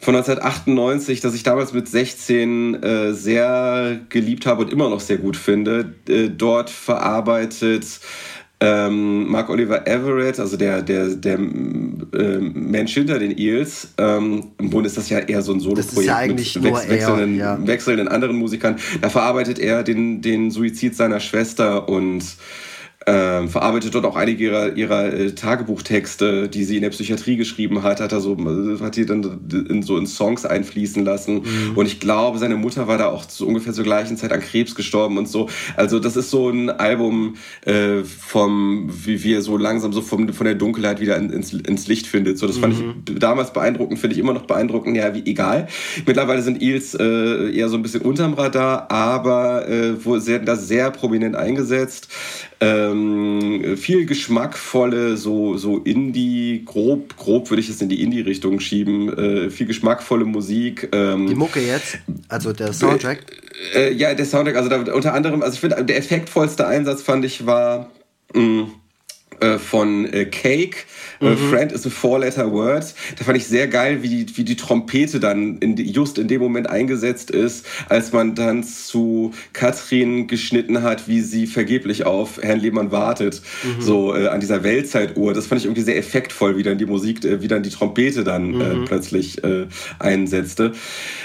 Von 1998, das ich damals mit 16 äh, sehr geliebt habe und immer noch sehr gut finde. Äh, dort verarbeitet ähm, Mark Oliver Everett, also der, der, der äh, Mensch hinter den Eels, ähm, im Grunde ist das ja eher so ein Soloprojekt ja mit nur er, wechselnden, ja. wechselnden anderen Musikern. Da verarbeitet er den, den Suizid seiner Schwester und ähm, verarbeitet dort auch einige ihrer, ihrer äh, Tagebuchtexte, die sie in der Psychiatrie geschrieben hat, hat er so, äh, hat die dann in, so in Songs einfließen lassen. Mhm. Und ich glaube, seine Mutter war da auch zu ungefähr zur gleichen Zeit an Krebs gestorben und so. Also das ist so ein Album äh, vom, wie wir so langsam so vom, von der Dunkelheit wieder in, ins, ins Licht findet. So, das fand Mhm. ich damals beeindruckend, finde ich immer noch beeindruckend. Ja, wie egal. Mittlerweile sind Eels äh, eher so ein bisschen unterm Radar, aber äh, wo werden da sehr prominent eingesetzt. Ähm, viel geschmackvolle, so, so Indie, grob, grob würde ich es in die Indie-Richtung schieben. Äh, viel geschmackvolle Musik. Ähm, Die Mucke jetzt, also der Soundtrack. äh, ja, der Soundtrack, also da, unter anderem, also ich finde, der effektvollste Einsatz fand ich war mh, äh, von äh, Cake, äh, Friend is a Four-Letter-Word. Da fand ich sehr geil, wie die, wie die Trompete dann in die, just in dem Moment eingesetzt ist, als man dann zu Katrin geschnitten hat, wie sie vergeblich auf Herrn Lehmann wartet, so äh, an dieser Weltzeituhr. Das fand ich irgendwie sehr effektvoll, wie dann die Musik, äh, wie dann die Trompete dann äh, plötzlich äh, einsetzte.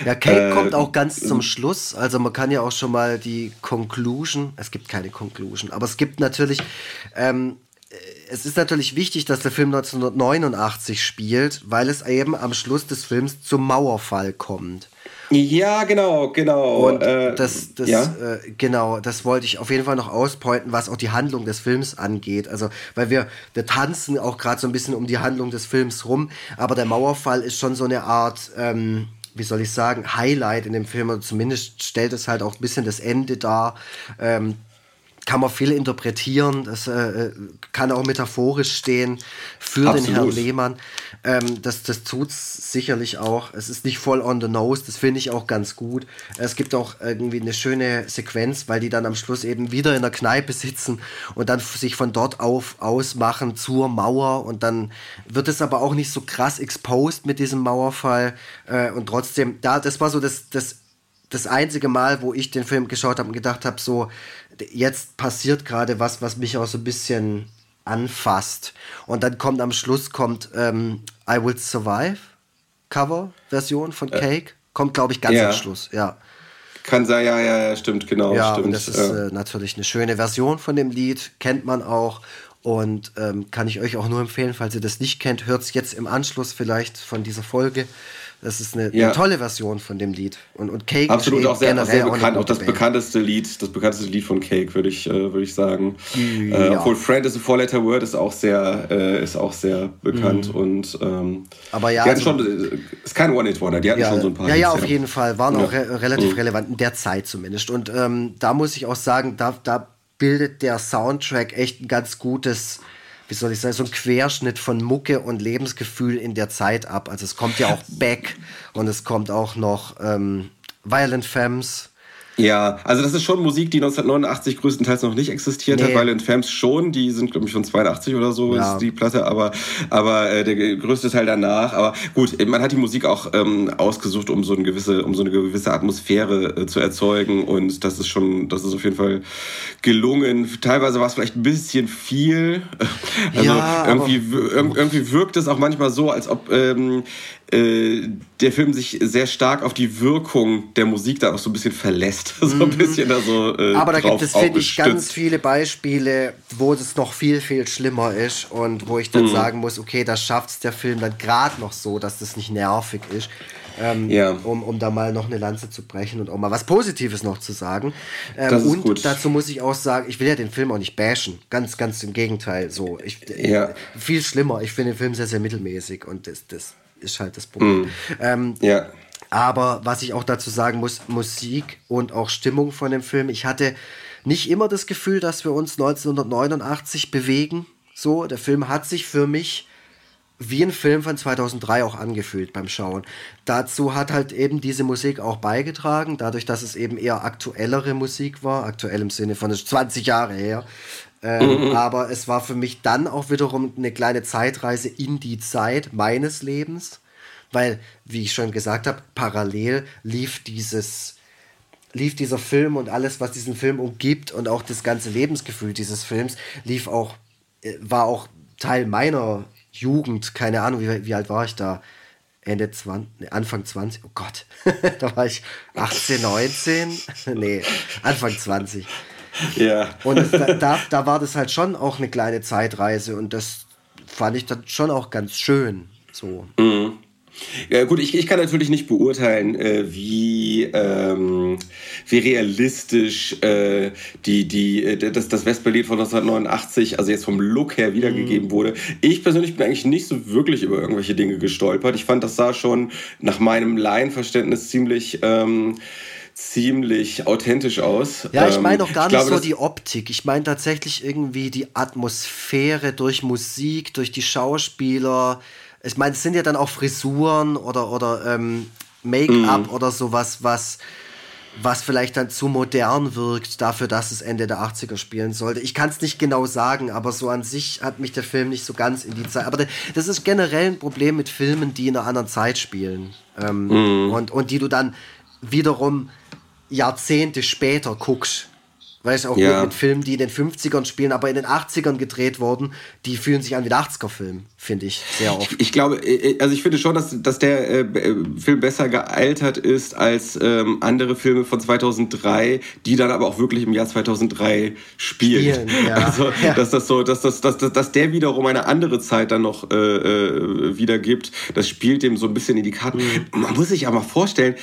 Ja, Cake kommt auch ganz zum Schluss. Also man kann ja auch schon mal die Conclusion, es gibt keine Conclusion, aber es gibt natürlich, ähm, äh, es ist natürlich wichtig, dass der Film 1989 spielt, weil es eben am Schluss des Films zum Mauerfall kommt. Ja, genau, genau. Und äh, das, das, ja? äh, genau, das wollte ich auf jeden Fall noch auspointen, was auch die Handlung des Films angeht. Also, weil wir, wir tanzen auch gerade so ein bisschen um die Handlung des Films rum, aber der Mauerfall ist schon so eine Art, ähm, wie soll ich sagen, Highlight in dem Film, oder zumindest stellt es halt auch ein bisschen das Ende dar. Ähm, kann man viel interpretieren. Das äh, kann auch metaphorisch stehen für Absolut. den Herrn Lehmann. Ähm, das das tut es sicherlich auch. Es ist nicht voll on the nose, das finde ich auch ganz gut. Es gibt auch irgendwie eine schöne Sequenz, weil die dann am Schluss eben wieder in der Kneipe sitzen und dann sich von dort auf ausmachen zur Mauer und dann wird es aber auch nicht so krass exposed mit diesem Mauerfall äh, und trotzdem, da, das war so das, das das einzige Mal, wo ich den Film geschaut habe und gedacht habe, so, jetzt passiert gerade was, was mich auch so ein bisschen anfasst. Und dann kommt am Schluss kommt ähm, I Will Survive Cover Version von äh, Cake. Kommt, glaube ich, ganz ja. am Schluss, ja. Kann sein, ja, ja, ja, stimmt, genau. Ja, stimmt. Und das ist ja. äh, natürlich eine schöne Version von dem Lied, kennt man auch. Und ähm, kann ich euch auch nur empfehlen, falls ihr das nicht kennt, hört es jetzt im Anschluss vielleicht von dieser Folge. Das ist eine, ja. eine, tolle Version von dem Lied. Und, und Cake Absolut auch sehr, sehr bekannt, auch, das Band. bekannteste Lied, das bekannteste Lied von Cake, würde ich, äh, würd ich sagen. Ja. Äh, obwohl Friend is a Four-Letter Word ist auch sehr, äh, ist auch sehr bekannt mhm. und ähm, aber ja, die hatten also, schon, äh, ist kein One-Hit-Wonder, die hatten ja, schon so ein paar. Ja, ja, auf jeden Fall, waren auch re relativ mhm. relevant in der Zeit zumindest. Und ähm, da muss ich auch sagen, da, da bildet der Soundtrack echt ein ganz gutes wie soll ich sagen, so ein Querschnitt von Mucke und Lebensgefühl in der Zeit ab. Also es kommt ja auch Beck und es kommt auch noch ähm, Violent Femmes ja, also das ist schon Musik, die 1989 größtenteils noch nicht existiert nee. hat. Violent Femmes schon, die sind glaube ich von 82 oder so ja. ist die Platte, aber aber äh, der größte Teil danach. Aber gut, man hat die Musik auch ähm, ausgesucht, um so eine gewisse um so eine gewisse Atmosphäre äh, zu erzeugen und das ist schon, das ist auf jeden Fall gelungen. Teilweise war es vielleicht ein bisschen viel. Also ja, irgendwie irgendwie wirkt es auch manchmal so, als ob ähm, äh, der Film sich sehr stark auf die Wirkung der Musik da auch so ein bisschen verlässt. so ein mhm. bisschen da so, äh, Aber da gibt es, finde ich, ganz viele Beispiele, wo es noch viel, viel schlimmer ist und wo ich dann mhm. sagen muss, okay, da schafft es der Film dann gerade noch so, dass das nicht nervig ist. Ähm, ja. um, um da mal noch eine Lanze zu brechen und auch mal was Positives noch zu sagen. Ähm, und gut. dazu muss ich auch sagen, ich will ja den Film auch nicht bashen. Ganz, ganz im Gegenteil. So, ich, ja. Viel schlimmer. Ich finde den Film sehr, sehr mittelmäßig und das, das ist halt das Problem. Mm. Ähm, ja. Aber was ich auch dazu sagen muss, Musik und auch Stimmung von dem Film. Ich hatte nicht immer das Gefühl, dass wir uns 1989 bewegen. So, der Film hat sich für mich wie ein Film von 2003 auch angefühlt beim Schauen. Dazu hat halt eben diese Musik auch beigetragen, dadurch, dass es eben eher aktuellere Musik war, aktuell im Sinne von 20 Jahre her. Ähm, mhm. Aber es war für mich dann auch wiederum eine kleine Zeitreise in die Zeit meines Lebens, weil, wie ich schon gesagt habe, parallel lief dieses lief dieser Film und alles, was diesen Film umgibt und auch das ganze Lebensgefühl dieses Films lief auch, äh, war auch Teil meiner Jugend. Keine Ahnung, wie, wie alt war ich da? Ende 20, Anfang 20, oh Gott, da war ich 18, 19, nee, Anfang 20. Ja. Und es, da, da war das halt schon auch eine kleine Zeitreise und das fand ich dann schon auch ganz schön. So. Mhm. Ja, gut, ich, ich kann natürlich nicht beurteilen, äh, wie, ähm, wie realistisch äh, die, die, äh, das, das Westberlin von 1989, also jetzt vom Look her wiedergegeben mhm. wurde. Ich persönlich bin eigentlich nicht so wirklich über irgendwelche Dinge gestolpert. Ich fand, das sah schon nach meinem Laienverständnis ziemlich. Ähm, ziemlich authentisch aus. Ja, ich meine doch ähm, gar nicht glaube, so die Optik. Ich meine tatsächlich irgendwie die Atmosphäre durch Musik, durch die Schauspieler. Ich meine, es sind ja dann auch Frisuren oder, oder ähm, Make-up mm. oder sowas, was, was vielleicht dann zu modern wirkt, dafür, dass es Ende der 80er spielen sollte. Ich kann es nicht genau sagen, aber so an sich hat mich der Film nicht so ganz in die Zeit. Aber das ist generell ein Problem mit Filmen, die in einer anderen Zeit spielen. Ähm, mm. und, und die du dann wiederum Jahrzehnte später guckst. Weißt du, auch Ja. mit, Filmen, die in den 50ern spielen, aber in den 80ern gedreht wurden, die fühlen sich an wie ein 80er-Film, finde ich, sehr oft. Ich glaube, äh, also ich finde schon, dass, dass der äh, äh, Film besser gealtert ist als ähm, andere Filme von 2003, die dann aber auch wirklich im Jahr 2003 spielen. Spielen, ja. Also, Ja. dass das so, dass, das, dass, dass, dass der wiederum eine andere Zeit dann noch äh, äh, wiedergibt, das spielt dem so ein bisschen in die Karten. Mhm. Man muss sich aber vorstellen,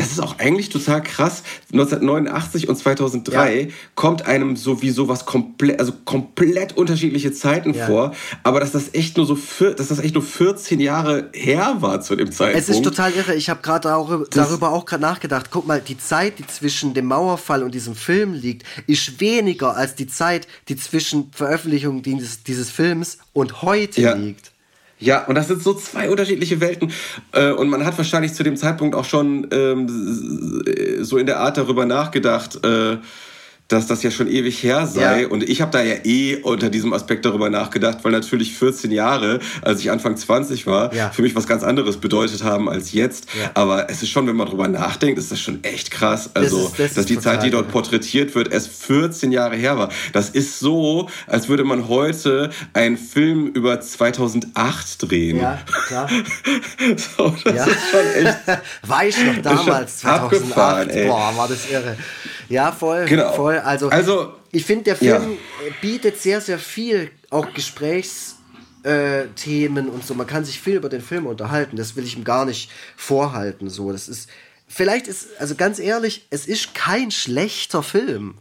das ist auch eigentlich total krass. 1989 und 2003 Ja. kommt einem sowieso was komplett, also komplett unterschiedliche Zeiten Ja. vor, aber dass das echt nur so, vier, dass das echt nur 14 Jahre her war zu dem Zeitpunkt. Es ist total irre. Ich habe gerade darüber, auch gerade nachgedacht. Guck mal, die Zeit, die zwischen dem Mauerfall und diesem Film liegt, ist weniger als die Zeit, die zwischen Veröffentlichung dieses, dieses Films und heute Ja. liegt. Ja, und das sind so zwei unterschiedliche Welten. Äh, Und man hat wahrscheinlich zu dem Zeitpunkt auch schon ähm, so in der Art darüber nachgedacht, äh, dass das ja schon ewig her sei. Ja. Und ich habe da ja eh unter diesem Aspekt darüber nachgedacht, weil natürlich 14 Jahre, als ich Anfang 20 war, Ja. für mich was ganz anderes bedeutet haben als jetzt. Ja. Aber es ist schon, wenn man drüber nachdenkt, ist das schon echt krass. Also, ist- das dass die total Zeit, die dort porträtiert wird, erst 14 Jahre her war. Das ist so, als würde man heute einen Film über 2008 drehen. Ja, klar. So, das Ja. ist schon echt. Weiß ich noch damals, schon abgefahren, 2008. ey. Boah, war das irre. Ja, voll. Genau. voll. Also, Also, ich finde, der Film ja. bietet sehr, sehr viel, auch Gesprächsthemen äh, und so. Man kann sich viel über den Film unterhalten. Das will ich ihm gar nicht vorhalten. So, das ist. Vielleicht ist, also ganz ehrlich, es ist kein schlechter Film.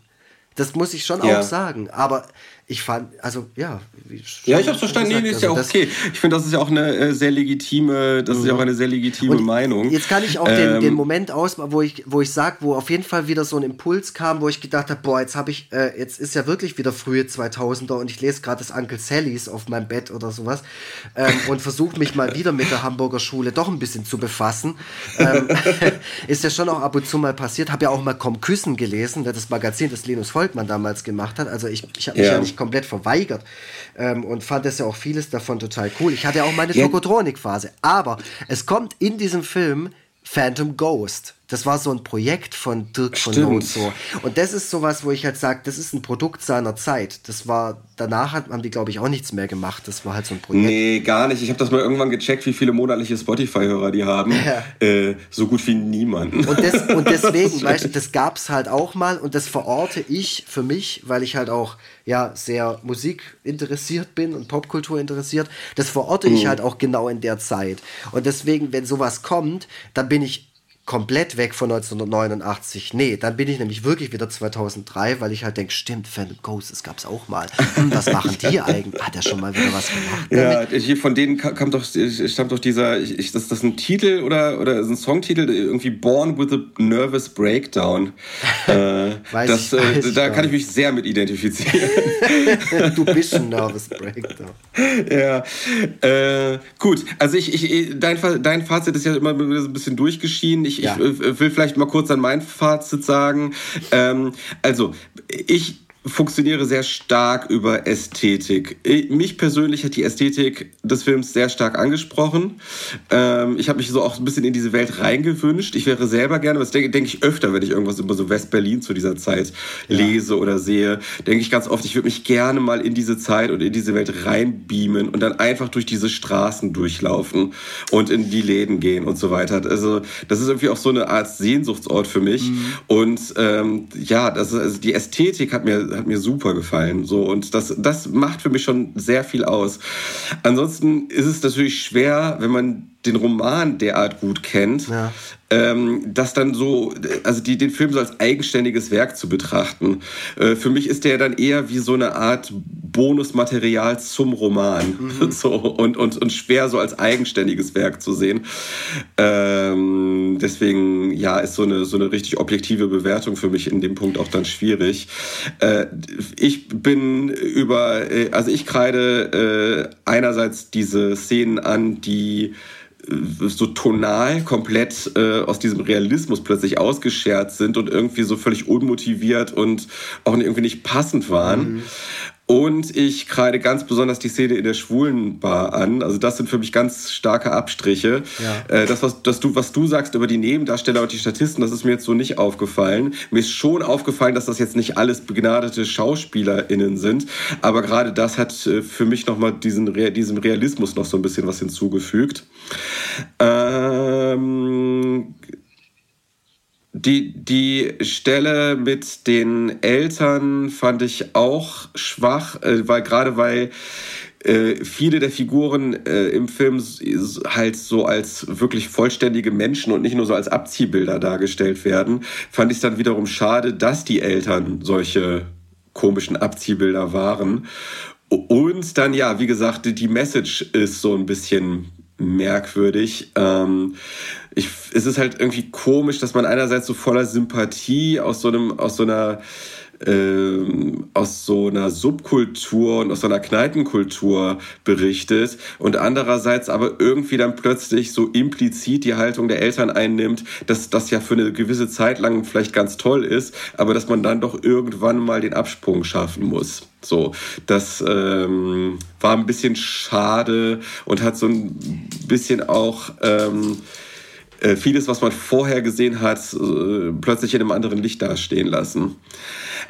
Das muss ich schon Ja. auch sagen. Aber ich fand, also ja. Ja, ich hab's verstanden. Nee, nee, ist ja also auch das- okay. Ich finde, das ist ja auch eine äh, sehr legitime, das ist ja auch eine sehr legitime Und Meinung. Jetzt kann ich auch den, Ähm, den Moment ausmachen, wo ich, wo ich sage, wo auf jeden Fall wieder so ein Impuls kam, wo ich gedacht habe, boah, jetzt habe ich, äh, jetzt ist ja wirklich wieder frühe 2000er und ich lese gerade das Uncle Sallys auf meinem Bett oder sowas ähm, und versuche mich mal wieder mit der Hamburger Schule doch ein bisschen zu befassen. Ähm, ist ja schon auch ab und zu mal passiert. Habe ja auch mal Komm Küssen gelesen, das Magazin, das Linus Volkmann damals gemacht hat. Also ich, ich habe mich Ja. ja. nicht komplett verweigert ähm, und fand das ja auch vieles davon total cool. Ich hatte ja auch meine Ja. Tokotronik-Phase. Aber es kommt in diesem Film Phantom Ghost. Das war so ein Projekt von Dirk von Stimmt. Not so. Und das ist sowas, wo ich halt sage, das ist ein Produkt seiner Zeit. Das war, danach hat, haben die, glaube ich, auch nichts mehr gemacht. Das war halt so ein Projekt. Nee, gar nicht. Ich habe das mal irgendwann gecheckt, wie viele monatliche Spotify-Hörer die haben. Ja. Äh, so gut wie niemanden. Und, des, und deswegen, weißt du, das gab es halt auch mal und das verorte ich für mich, weil ich halt auch ja sehr Musik interessiert bin und Popkultur interessiert. Das verorte ich halt auch genau in der Zeit. Und deswegen, wenn sowas kommt, dann bin ich komplett weg von 1989. Nee, dann bin ich nämlich wirklich wieder 2003, weil ich halt denke, stimmt, Phantom Ghost, das gab's auch mal. Was machen die eigentlich? Hat er schon mal wieder was gemacht? Ja, hier von denen ka- kam doch, stammt doch dieser, ich, ich, das ist das ein Titel oder, oder ist ein Songtitel, irgendwie Born with a Nervous Breakdown. äh, Weiß das, ich- äh, ich da gar kann ich mich sehr mit identifizieren. du bist ein Nervous Breakdown. ja, äh, gut. Also ich, ich, dein, dein Fazit ist ja immer so ein bisschen durchgeschieden. Ich, Ja. ich will vielleicht mal kurz an mein Fazit sagen. Ähm, also ich funktioniere sehr stark über Ästhetik. Ich- Mich persönlich hat die Ästhetik des Films sehr stark angesprochen. Ähm, ich habe mich so auch ein bisschen in diese Welt reingewünscht. Ich wäre selber gerne, das denke, denke ich öfter, wenn ich irgendwas über so West-Berlin zu dieser Zeit lese oder sehe, denke ich ganz oft, ich würde mich gerne mal in diese Zeit und in diese Welt reinbeamen und dann einfach durch diese Straßen durchlaufen und in die Läden gehen und so weiter. Also das ist irgendwie auch so eine Art Sehnsuchtsort für mich. Und ähm, ja, das also die Ästhetik hat mir, hat mir super gefallen. So, und das, das macht für mich schon sehr viel aus. Ansonsten ist es natürlich schwer, wenn man den Roman derart gut kennt, Ja. ähm, das dann so, also die, den Film so als eigenständiges Werk zu betrachten. Äh, für mich ist der dann eher wie so eine Art Bonusmaterial zum Roman. So, und, und, und schwer so als eigenständiges Werk zu sehen. Ähm, deswegen, ja, ist so eine, so eine richtig objektive Bewertung für mich in dem Punkt auch dann schwierig. Äh, ich bin über, äh, also ich kreide äh, einerseits diese Szenen an, die so tonal komplett äh, aus diesem Realismus plötzlich ausgeschert sind und irgendwie so völlig unmotiviert und auch irgendwie nicht passend waren. Und ich kreide ganz besonders die Szene in der Schwulenbar an. Also das sind für mich ganz starke Abstriche. Ja. Äh, das, was, das du, was du sagst über die Nebendarsteller und die Statisten, das ist mir jetzt so nicht aufgefallen. Mir ist schon aufgefallen, dass das jetzt nicht alles begnadete SchauspielerInnen sind. Aber gerade das hat äh, für mich nochmal diesen, diesem Realismus noch so ein bisschen was hinzugefügt. Ähm, die, die Stelle mit den Eltern fand ich auch schwach, äh, weil gerade weil äh, viele der Figuren äh, im Film halt so als wirklich vollständige Menschen und nicht nur so als Abziehbilder dargestellt werden, fand ich es dann wiederum schade, dass die Eltern solche komischen Abziehbilder waren. Und dann, ja, wie gesagt, die Message ist so ein bisschen merkwürdig. Ähm, ich, es ist halt irgendwie komisch, dass man einerseits so voller Sympathie aus so einem, aus so einer ähm, aus so einer Subkultur und aus so einer Kneipenkultur berichtet und andererseits aber irgendwie dann plötzlich so implizit die Haltung der Eltern einnimmt, dass das ja für eine gewisse Zeit lang vielleicht ganz toll ist, aber dass man dann doch irgendwann mal den Absprung schaffen muss. So, das ähm, war ein bisschen schade und hat so ein bisschen auch ähm, äh, vieles, was man vorher gesehen hat, äh, plötzlich in einem anderen Licht dastehen lassen.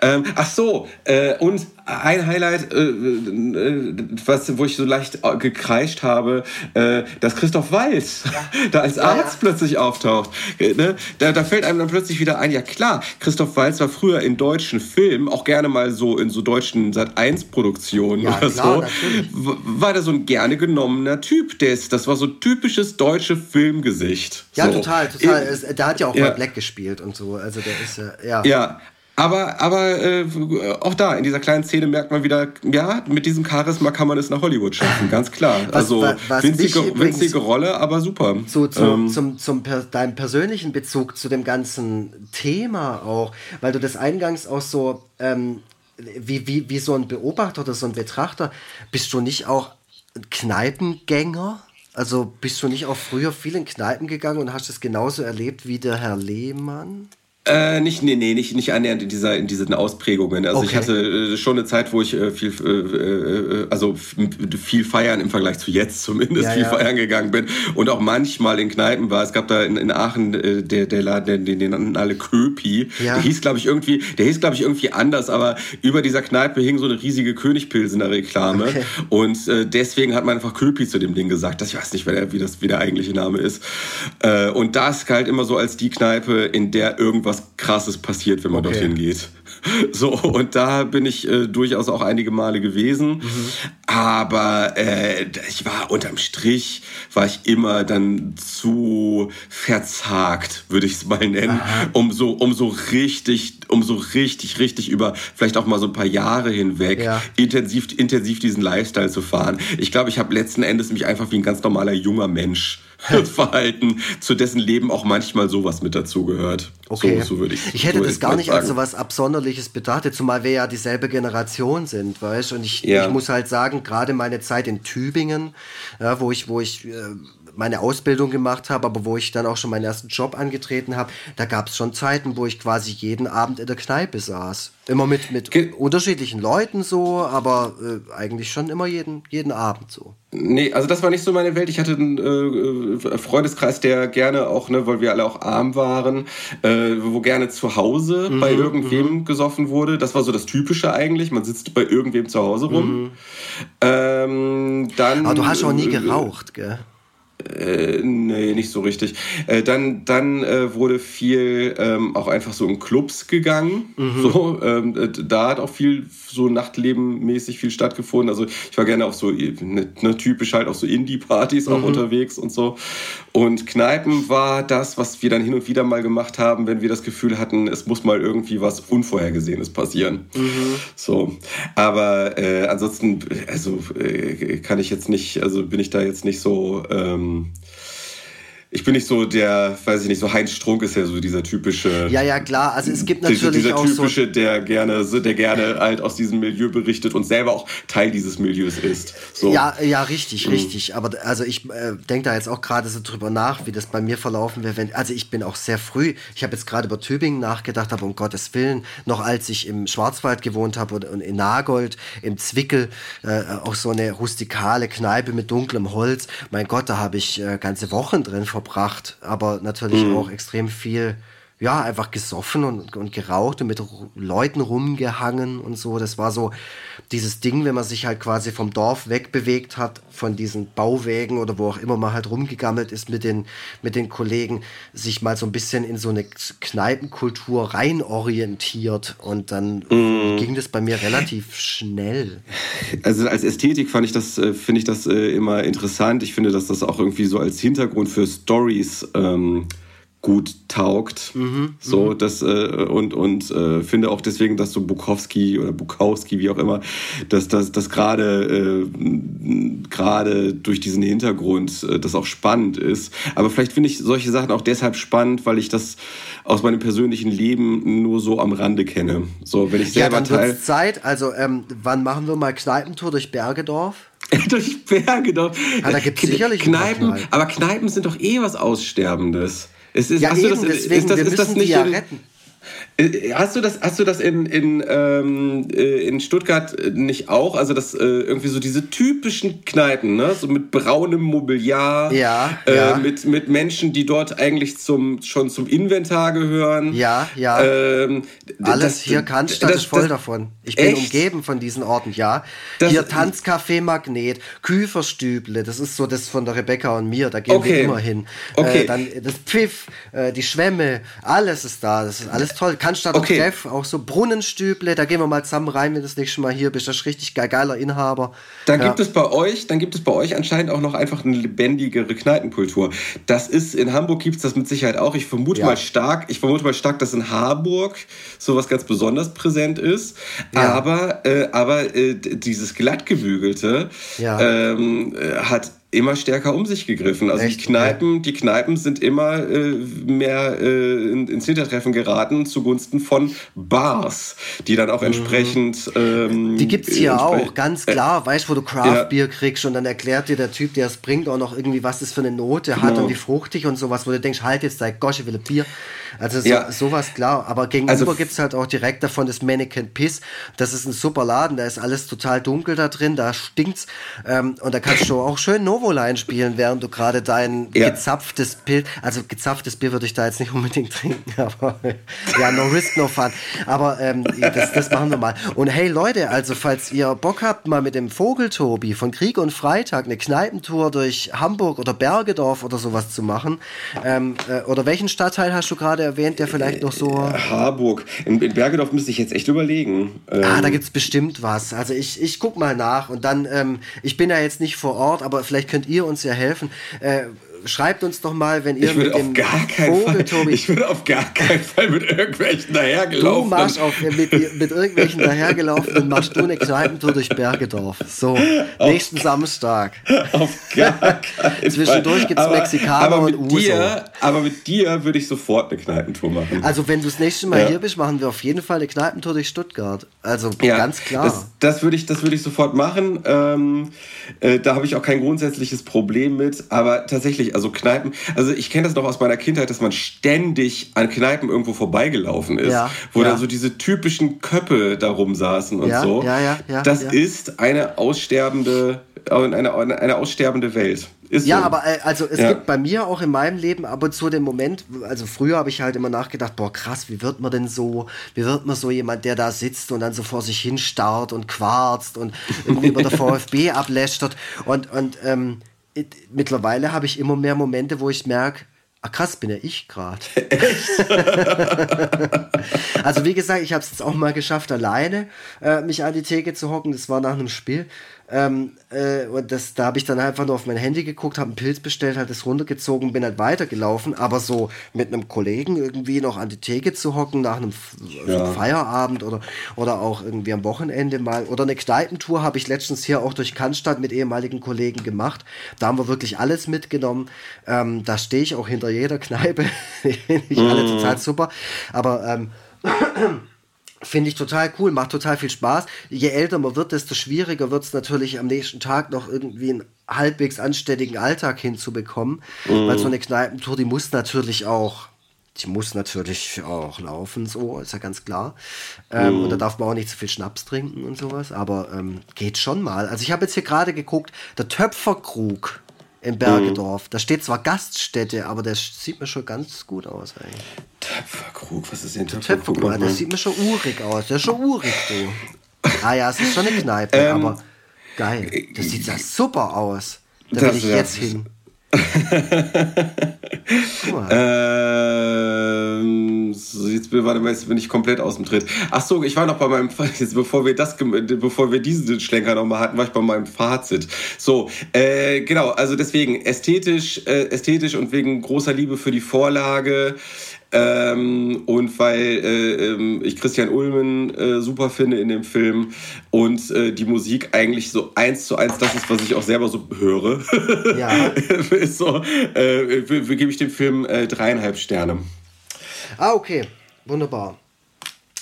Ähm, ach so, äh, und ein Highlight, äh, äh, was, wo ich so leicht äh, gekreischt habe, äh, dass Christoph Walz ja. da als Arzt ja, ja. plötzlich auftaucht. Äh, ne? Da, da, fällt einem dann plötzlich wieder ein, ja klar, Christoph Walz war früher in deutschen Filmen, auch gerne mal so in so deutschen Sat-1-Produktionen oder klar, so, natürlich. war der so ein gerne genommener Typ. Der ist, das war so typisches deutsche Filmgesicht. Ja, so. total, total. In, der hat ja auch mal Black gespielt und so. Also der ist, ja. Ja, aber, aber äh, auch da, in dieser kleinen Szene merkt man wieder, ja, mit diesem Charisma kann man es nach Hollywood schaffen, ganz klar. Was, also was winzige, winzige Rolle, aber super. Zu, zu, ähm, zum, zum per, deinem persönlichen Bezug zu dem ganzen Thema auch, weil du das eingangs auch so, ähm, wie, wie, wie so ein Beobachter oder so ein Betrachter, bist du nicht auch Kneipengänger? Also bist du nicht auch früher viel in Kneipen gegangen und hast es genauso erlebt wie der Herr Lehmann? Äh, nicht, nee, nee, nicht, nicht annähernd in, dieser, in diesen Ausprägungen. Also okay. ich hatte äh, schon eine Zeit, wo ich äh, viel, äh, also viel feiern im Vergleich zu jetzt zumindest, ja, viel ja. feiern gegangen bin und auch manchmal in Kneipen war. Es gab da in, in Aachen der, der Laden, den, den nannten alle Köpi. Ja. Der hieß, glaube ich, irgendwie, der hieß, glaube ich, irgendwie anders, aber über dieser Kneipe hing so eine riesige Königpilsener Reklame. Okay. Und deswegen hat man einfach Köpi zu dem Ding gesagt. Das, ich weiß nicht, wer der, wie, das, wie der eigentliche Name ist. Und das galt immer so als die Kneipe, in der irgendwas Krasses passiert, wenn man okay. dorthin geht. So, und da bin ich äh, durchaus auch einige Male gewesen. Mhm. Aber äh, ich war unterm Strich, war ich immer dann zu verzagt, würde ich es mal nennen, um so, um so richtig, um so richtig, richtig über vielleicht auch mal so ein paar Jahre hinweg ja. intensiv, intensiv diesen Lifestyle zu fahren. Ich glaube, ich habe letzten Endes mich einfach wie ein ganz normaler junger Mensch Verhalten, zu dessen Leben auch manchmal sowas mit dazugehört. Okay. So, so würde ich Ich hätte so das gar nicht sagen. als so was Absonderliches betrachtet, zumal wir ja dieselbe Generation sind, weißt Und ich, ja. ich muss halt sagen, gerade meine Zeit in Tübingen, ja, wo ich, wo ich äh, meine Ausbildung gemacht habe, aber wo ich dann auch schon meinen ersten Job angetreten habe, da gab es schon Zeiten, wo ich quasi jeden Abend in der Kneipe saß. Immer mit, mit unterschiedlichen Leuten so, aber äh, eigentlich schon immer jeden, jeden Abend so. Nee, also das war nicht so meine Welt. Ich hatte einen äh, Freundeskreis, der gerne auch, ne, weil wir alle auch arm waren, äh, wo gerne zu Hause mhm, bei irgendwem mhm. gesoffen wurde. Das war so das Typische eigentlich. Man sitzt bei irgendwem zu Hause rum. Mhm. Ähm, dann, Aber du hast auch nie äh, geraucht, gell? Äh, nee, nicht so richtig. Äh, dann dann äh, wurde viel ähm, auch einfach so in Clubs gegangen. Mhm. So, ähm, äh, da hat auch viel so Nachtlebenmäßig viel stattgefunden. Also ich war gerne auf so ne, ne, typisch halt auf so Indie-Partys auch mhm. unterwegs und so. Und Kneipen war das, was wir dann hin und wieder mal gemacht haben, wenn wir das Gefühl hatten, es muss mal irgendwie was Unvorhergesehenes passieren. Mhm. So, aber äh, ansonsten, also äh, kann ich jetzt nicht, also bin ich da jetzt nicht so. Ähm, ähm, ich bin nicht so der, weiß ich nicht, so Heinz Strunk ist ja so dieser typische. Ja, ja, klar. Also es gibt natürlich dieser auch typische, so. der gerne, der gerne halt aus diesem Milieu berichtet und selber auch Teil dieses Milieus ist. So. Ja, ja, richtig, mhm. richtig. Aber also ich äh, denke da jetzt auch gerade so drüber nach, wie das bei mir verlaufen wäre. Wenn, also ich bin auch sehr früh. Ich habe jetzt gerade über Tübingen nachgedacht, aber um Gottes Willen, noch als ich im Schwarzwald gewohnt habe und, und in Nagold, im Zwickel, äh, auch so eine rustikale Kneipe mit dunklem Holz. Mein Gott, da habe ich äh, ganze Wochen drin verbracht. Aber natürlich mhm. auch extrem viel, ja, einfach gesoffen und, und geraucht und mit Leuten rumgehangen und so. Das war so dieses Ding, wenn man sich halt quasi vom Dorf wegbewegt hat, von diesen Bauwägen oder wo auch immer man halt rumgegammelt ist mit den, mit den Kollegen, sich mal so ein bisschen in so eine Kneipenkultur rein orientiert und dann mm. ging das bei mir relativ schnell. Also als Ästhetik fand ich das, äh, finde ich das äh, immer interessant. Ich finde, dass das auch irgendwie so als Hintergrund für Stories ähm, gut taugt. Mhm, so, mhm. das, äh, und, und äh, finde auch deswegen, dass so Bukowski oder Bukowski, wie auch immer, dass das dass gerade äh, gerade durch diesen Hintergrund äh, das auch spannend ist. Aber vielleicht finde ich solche Sachen auch deshalb spannend, weil ich das aus meinem persönlichen Leben nur so am Rande kenne. So, wenn ich selber ja, dann teil Zeit. Also, ähm, wann machen wir mal Kneipentour durch Bergedorf? durch Bergedorf. Ah, da gibt es sicherlich Kneipen, Kneipen, aber Kneipen sind doch eh was Aussterbendes. Es ist, ja, eben, das, deswegen, ist das, ist das nicht ja retten. Äh, hast du das, hast du das in, in, ähm, äh, in Stuttgart nicht auch? Also das äh, irgendwie so diese typischen Kneipen, ne? So mit braunem Mobiliar, ja, äh, ja. Mit, mit Menschen, die dort eigentlich zum, schon zum Inventar gehören. Ja, ja. Ähm, Alles das, hier Cannstatt ist voll das, davon. Ich bin echt? umgeben von diesen Orten, ja. Das, hier Tanzcafé Magnet, Küferstüble, das ist so das von der Rebecca und mir, da gehen okay. wir immer hin. Okay. Äh, dann das Pfiff, äh, die Schwämme, alles ist da, das ist alles toll. Cannstatt okay. und Treff, auch so Brunnenstüble, da gehen wir mal zusammen rein, wenn du das nächste Mal hier bist. Das ist richtig geil, geiler Inhaber. Dann ja. gibt es bei euch, dann gibt es bei euch anscheinend auch noch einfach eine lebendigere Kneipenkultur. Das ist, in Hamburg gibt es das mit Sicherheit auch. Ich vermute ja. mal stark, ich vermute mal stark, dass in Harburg sowas ganz besonders präsent ist. Ja. Aber, äh, aber äh, dieses glattgebügelte ähm, äh, hat immer stärker um sich gegriffen. Also Echt? die Kneipen, die Kneipen sind immer äh, mehr äh, ins Hintertreffen geraten zugunsten von Bars, die dann auch mhm. entsprechend. Ähm, die gibt's hier auch, ganz äh, klar. Äh, weißt wo du Craft-Bier ja. kriegst und dann erklärt dir der Typ, der es bringt, auch noch irgendwie, was das für eine Note genau. hat und wie fruchtig und sowas, wo du denkst, halt jetzt dein Gosh, ich will ein Bier. Also so, ja. sowas klar. Aber gegenüber also, gibt's halt auch direkt davon das Mannequin Piss. Das ist ein super Laden, da ist alles total dunkel da drin, da stinkt's. Ähm, und da kannst du auch schön Novoline spielen, während du gerade dein ja. gezapftes Bier, also gezapftes Bier würde ich da jetzt nicht unbedingt trinken, aber ja, no risk, no fun. Aber ähm, das, das machen wir mal. Und hey Leute, also falls ihr Bock habt, mal mit dem Vogeltobi von Krieg und Freitag eine Kneipentour durch Hamburg oder Bergedorf oder sowas zu machen, ähm, äh, oder welchen Stadtteil hast du gerade erwähnt, der vielleicht noch so. Äh, Harburg. In, in Bergedorf müsste ich jetzt echt überlegen. Ähm ah, da ähm, gibt es bestimmt was. Also ich, ich guck mal nach und dann, ähm, ich bin ja jetzt nicht vor Ort, aber vielleicht könnt ihr uns ja helfen. Äh, schreibt uns doch mal, wenn ihr mit dem Vogeltobi... Ich würde auf gar keinen Fall mit irgendwelchen dahergelaufenen... Du machst auf, mit, mit irgendwelchen dahergelaufenen machst du eine Kneipentour durch Bergedorf. So, auf nächsten Samstag. Auf gar keinen Zwischendurch gibt es Mexikaner aber mit und Uso. Dir, aber mit dir würde ich sofort eine Kneipentour machen. Also wenn du das nächste Mal ja. hier bist, machen wir auf jeden Fall eine Kneipentour durch Stuttgart. Also ja, ganz klar. Das, das würde ich, würd ich sofort machen. Ähm, äh, da habe ich auch kein grundsätzliches Problem mit. Aber tatsächlich wirklich, also Kneipen, also ich kenne das noch aus meiner Kindheit, dass man ständig an Kneipen irgendwo vorbeigelaufen ist, ja, wo ja. dann so diese typischen Köppe da rumsaßen und ja, so. Ja, ja, ja, das ist eine aussterbende, eine, eine aussterbende Welt. Ist ja, so. aber äh, also es ja. gibt bei mir auch in meinem Leben ab und zu den Moment, also früher habe ich halt immer nachgedacht, boah krass, wie wird man denn so, wie wird man so jemand, der da sitzt und dann so vor sich hin starrt und quarzt und irgendwie über der VfB ablästert und, und ähm, mittlerweile habe ich immer mehr Momente, wo ich merke, ah krass, bin ja ich gerade. also wie gesagt, ich habe es jetzt auch mal geschafft, alleine äh, mich an die Theke zu hocken. Das war nach einem Spiel. Ähm, äh, und das, da habe ich dann einfach nur auf mein Handy geguckt, habe einen Pilz bestellt, halt das runtergezogen, bin halt weitergelaufen. Aber so mit einem Kollegen irgendwie noch an die Theke zu hocken nach einem, ja. Feierabend oder, oder auch irgendwie am Wochenende mal. Oder eine Kneipentour habe ich letztens hier auch durch Cannstatt mit ehemaligen Kollegen gemacht. Da haben wir wirklich alles mitgenommen. Ähm, da stehe ich auch hinter jeder Kneipe. Finde ich alle mhm. total super. Aber ähm, Finde ich total cool, macht total viel Spaß. Je älter man wird, desto schwieriger wird es natürlich am nächsten Tag noch irgendwie einen halbwegs anständigen Alltag hinzubekommen. Mhm. Weil so eine Kneipentour, die muss natürlich auch, die muss natürlich auch laufen, so, ist ja ganz klar. Ähm, mhm. Und da darf man auch nicht zu viel Schnaps trinken und sowas, aber ähm, geht schon mal. Also ich habe jetzt hier gerade geguckt, der Töpferkrug in Bergedorf. Mhm. Da steht zwar Gaststätte, aber der sieht mir schon ganz gut aus eigentlich. Töpferkrug, was ist denn Töpferkrug? Töpferkrug, der sieht mir schon urig aus. Der ist schon urig, du. Ah ja, es ist schon eine Kneipe, ähm, aber geil. Das sieht ja super aus. Da will ich jetzt hin. Ähm, so, jetzt, mal, jetzt bin ich komplett aus dem Tritt. Ach so, ich war noch bei meinem, jetzt, bevor wir das, bevor wir diesen Schlenker nochmal hatten, war ich bei meinem Fazit. So, äh, genau, also deswegen ästhetisch, äh, ästhetisch und wegen großer Liebe für die Vorlage. Ähm, und weil äh, ähm, ich Christian Ulmen äh, super finde in dem Film und äh, die Musik eigentlich so eins zu eins das ist, was ich auch selber so höre, ja. ist so, äh, gebe ich dem Film äh, dreieinhalb Sterne. Ah, okay. Wunderbar.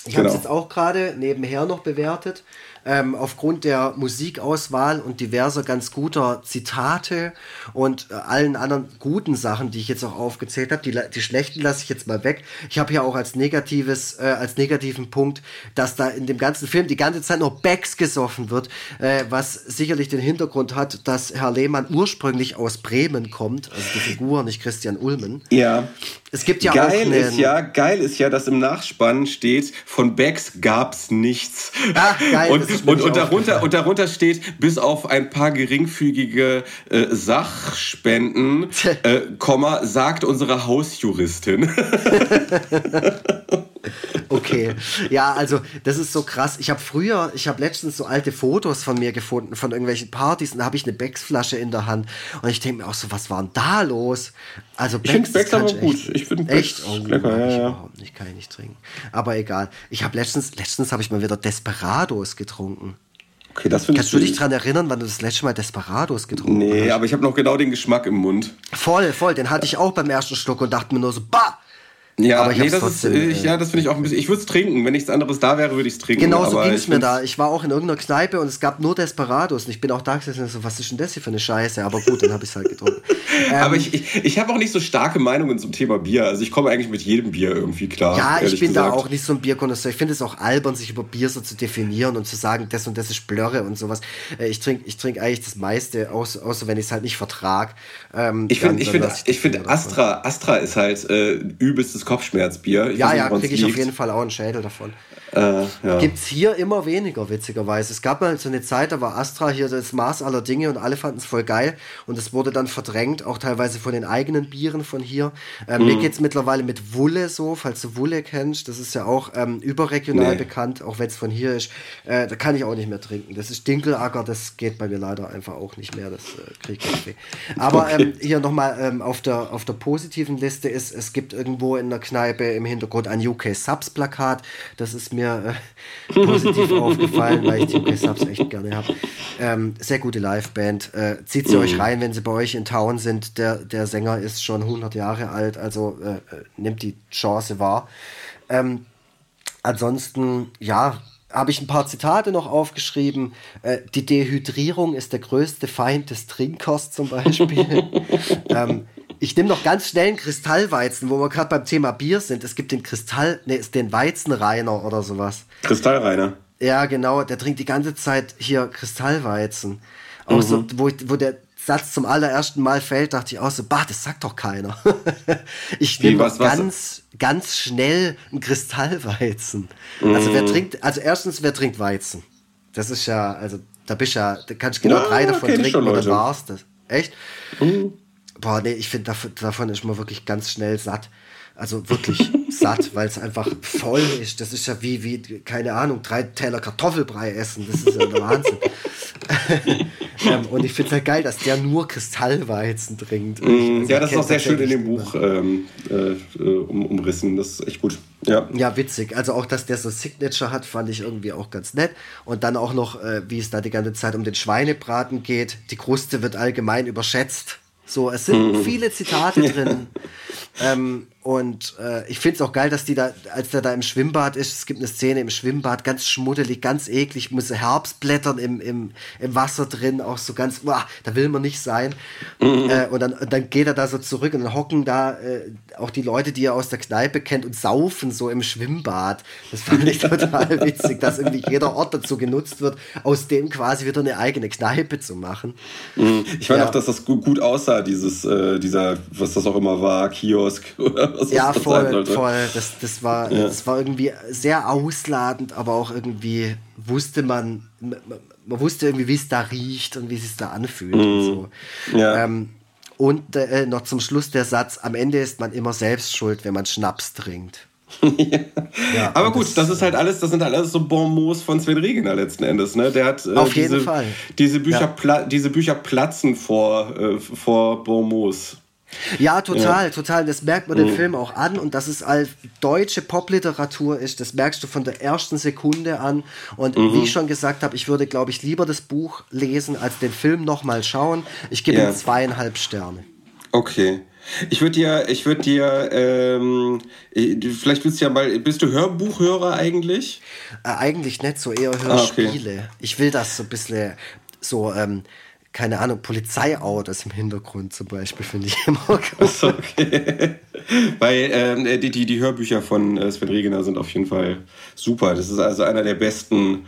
Ich genau. habe es jetzt auch gerade nebenher noch bewertet ähm, aufgrund der Musikauswahl und diverser ganz guter Zitate und äh, allen anderen guten Sachen, die ich jetzt auch aufgezählt habe, die, die schlechten lasse ich jetzt mal weg. Ich habe ja auch als negatives, äh, als negativen Punkt, dass da in dem ganzen Film die ganze Zeit nur Becks gesoffen wird, äh, was sicherlich den Hintergrund hat, dass Herr Lehmann ursprünglich aus Bremen kommt, also die Figur, nicht Christian Ulmen. Ja. Es gibt ja geil auch ist ja geil ist ja, dass im Nachspann steht von Becks gab's nichts. Ach, geil, und, und, und darunter und darunter steht bis auf ein paar geringfügige äh, Sachspenden, äh, Komma sagt unsere Hausjuristin. Okay, ja, also das ist so krass. Ich habe früher, ich habe letztens so alte Fotos von mir gefunden, von irgendwelchen Partys und da habe ich eine Becks-Flasche in der Hand und ich denke mir auch so, was war denn da los? Also Becks, ich finde Becks aber gut. Ich finde echt oh, lecker, ja, ja. überhaupt nicht, kann ich nicht trinken. Aber egal. Ich habe letztens, letztens habe ich mal wieder Desperados getrunken. Okay, das Kannst du dich daran erinnern, wann du das letzte Mal Desperados getrunken nee, hast? Nee, aber ich habe noch genau den Geschmack im Mund. Voll, voll. Den hatte ich auch beim ersten Schluck und dachte mir nur so, bah! Ja, aber ich nee, das trotzdem, ist, ich, ja, das finde ich auch ein bisschen. Ich würde es trinken. Wenn nichts anderes da wäre, würde ich es trinken. Genau so ging es mir da. Ich war auch in irgendeiner Kneipe und es gab nur Desperados. Und ich bin auch da gesessen und so, was ist denn das hier für eine Scheiße? Aber gut, dann habe ich es halt getrunken. ähm, aber ich, ich, ich habe auch nicht so starke Meinungen zum Thema Bier. Also ich komme eigentlich mit jedem Bier irgendwie klar. Ja, ich bin gesagt. da auch nicht so ein Bierkonnoisseur. Ich finde es auch albern, sich über Bier so zu definieren und zu sagen, das und das ist Blöre und sowas. Äh, ich trinke ich trink eigentlich das meiste, außer, außer wenn ich es halt nicht vertrag. Ähm, ich finde ich find, ich find Astra, Astra ist halt äh, übelstes Kopfschmerzbier. Ich ja, ja, kriege ich auf jeden Fall auch einen Schädel davon. Äh, ja. Gibt es hier immer weniger, witzigerweise. Es gab mal so eine Zeit, da war Astra hier das Maß aller Dinge und alle fanden es voll geil. Und es wurde dann verdrängt, auch teilweise von den eigenen Bieren von hier. Ähm, mhm. Mir geht es mittlerweile mit Wulle so, falls du Wulle kennst. Das ist ja auch ähm, überregional nee. bekannt, auch wenn es von hier ist. Äh, da kann ich auch nicht mehr trinken. Das ist Dinkelacker, das geht bei mir leider einfach auch nicht mehr. Das äh, kriege ich weh. Aber okay. ähm, hier nochmal ähm, auf, der, auf der positiven Liste ist, es gibt irgendwo in der Kneipe im Hintergrund ein UK Subs Plakat. Das ist mir äh, positiv aufgefallen, weil ich die UK Subs echt gerne habe. Ähm, sehr gute Liveband. Äh, zieht sie mhm. euch rein, wenn sie bei euch in Town sind. Der, der Sänger ist schon 100 Jahre alt, also äh, äh, nimmt die Chance wahr. Ähm, ansonsten, ja, habe ich ein paar Zitate noch aufgeschrieben. Äh, die Dehydrierung ist der größte Feind des Trinkers zum Beispiel. ähm, ich nehme noch ganz schnell einen Kristallweizen, wo wir gerade beim Thema Bier sind. Es gibt den Kristall, ne, ist den Weizenreiner oder sowas. Kristallreiner. Ja, genau. Der trinkt die ganze Zeit hier Kristallweizen. Auch so, mhm. wo, wo der Satz zum allerersten Mal fällt, dachte ich auch so, bah, das sagt doch keiner. ich nehme was, ganz, was? ganz schnell einen Kristallweizen. Mhm. Also wer mhm. trinkt, also erstens, wer trinkt Weizen? Das ist ja, also da bist ja, da kannst du genau ja, drei davon trinken und dann war's das. Echt? Mhm. Boah, nee, ich finde, davon ist man wirklich ganz schnell satt. Also wirklich. satt, weil es einfach voll ist. Das ist ja wie, wie, keine Ahnung, drei Teller Kartoffelbrei essen. Das ist ja der Wahnsinn. ähm, und ich finde es halt geil, dass der nur Kristallweizen trinkt. Mm, ja, das ist auch sehr schön in dem Buch ähm, äh, um, umrissen. Das ist echt gut. Ja. ja, witzig. Also auch, dass der so Signature hat, fand ich irgendwie auch ganz nett. Und dann auch noch, äh, wie es da die ganze Zeit um den Schweinebraten geht. Die Kruste wird allgemein überschätzt. So, es sind mhm. viele Zitate drin. ähm, und äh, ich finde es auch geil, dass die da, als der da im Schwimmbad ist, es gibt eine Szene im Schwimmbad, ganz schmuddelig, ganz eklig, muss Herbstblättern im, im, im Wasser drin, auch so ganz, boah, da will man nicht sein. Mhm. Äh, und, dann, und dann geht er da so zurück und dann hocken da äh, auch die Leute, die er aus der Kneipe kennt und saufen so im Schwimmbad. Das fand ich total witzig, dass irgendwie jeder Ort dazu genutzt wird, aus dem quasi wieder eine eigene Kneipe zu machen. Mhm. Ich fand ja. auch, dass das gut, gut aussah, dieses, äh, dieser, was das auch immer war, Kiosk oder was ja, das voll, sein voll. Das, das, war, ja. das war irgendwie sehr ausladend, aber auch irgendwie wusste man, man wusste irgendwie, wie es da riecht und wie es sich da anfühlt. Mhm. Und, so. ja. ähm, und äh, noch zum Schluss der Satz, am Ende ist man immer selbst schuld, wenn man Schnaps trinkt. ja. ja. aber gut, das, das, ist halt alles, das sind halt alles so Bonmots von Sven Regener letzten Endes. Ne? Der hat äh, auf diese, jeden Fall. Diese Bücher, ja. diese Bücher platzen vor, äh, vor Bonmots. Ja, total, ja. total. Das merkt man mhm. den Film auch an und dass es als deutsche Popliteratur ist, das merkst du von der ersten Sekunde an. Und mhm. wie ich schon gesagt habe, ich würde, glaube ich, lieber das Buch lesen, als den Film nochmal schauen. Ich gebe ja. ihm zweieinhalb Sterne. Okay. Ich würde dir, ich würde dir, ähm, vielleicht willst du ja mal, bist du Hörbuchhörer eigentlich? Äh, eigentlich nicht, so eher Hörspiele. Ah, okay. Ich will das so ein bisschen so, ähm, keine Ahnung, Polizeiautos im Hintergrund zum Beispiel, finde ich immer gut. Okay. Weil ähm, die, die, die Hörbücher von äh, Sven Regener sind auf jeden Fall super. Das ist also einer der besten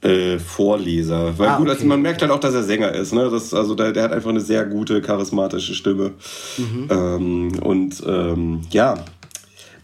äh, Vorleser. Weil ah, gut, also man merkt halt auch, dass er Sänger ist. Ne? Das, also der, der hat einfach eine sehr gute, charismatische Stimme. Mhm. Ähm, und ähm, ja,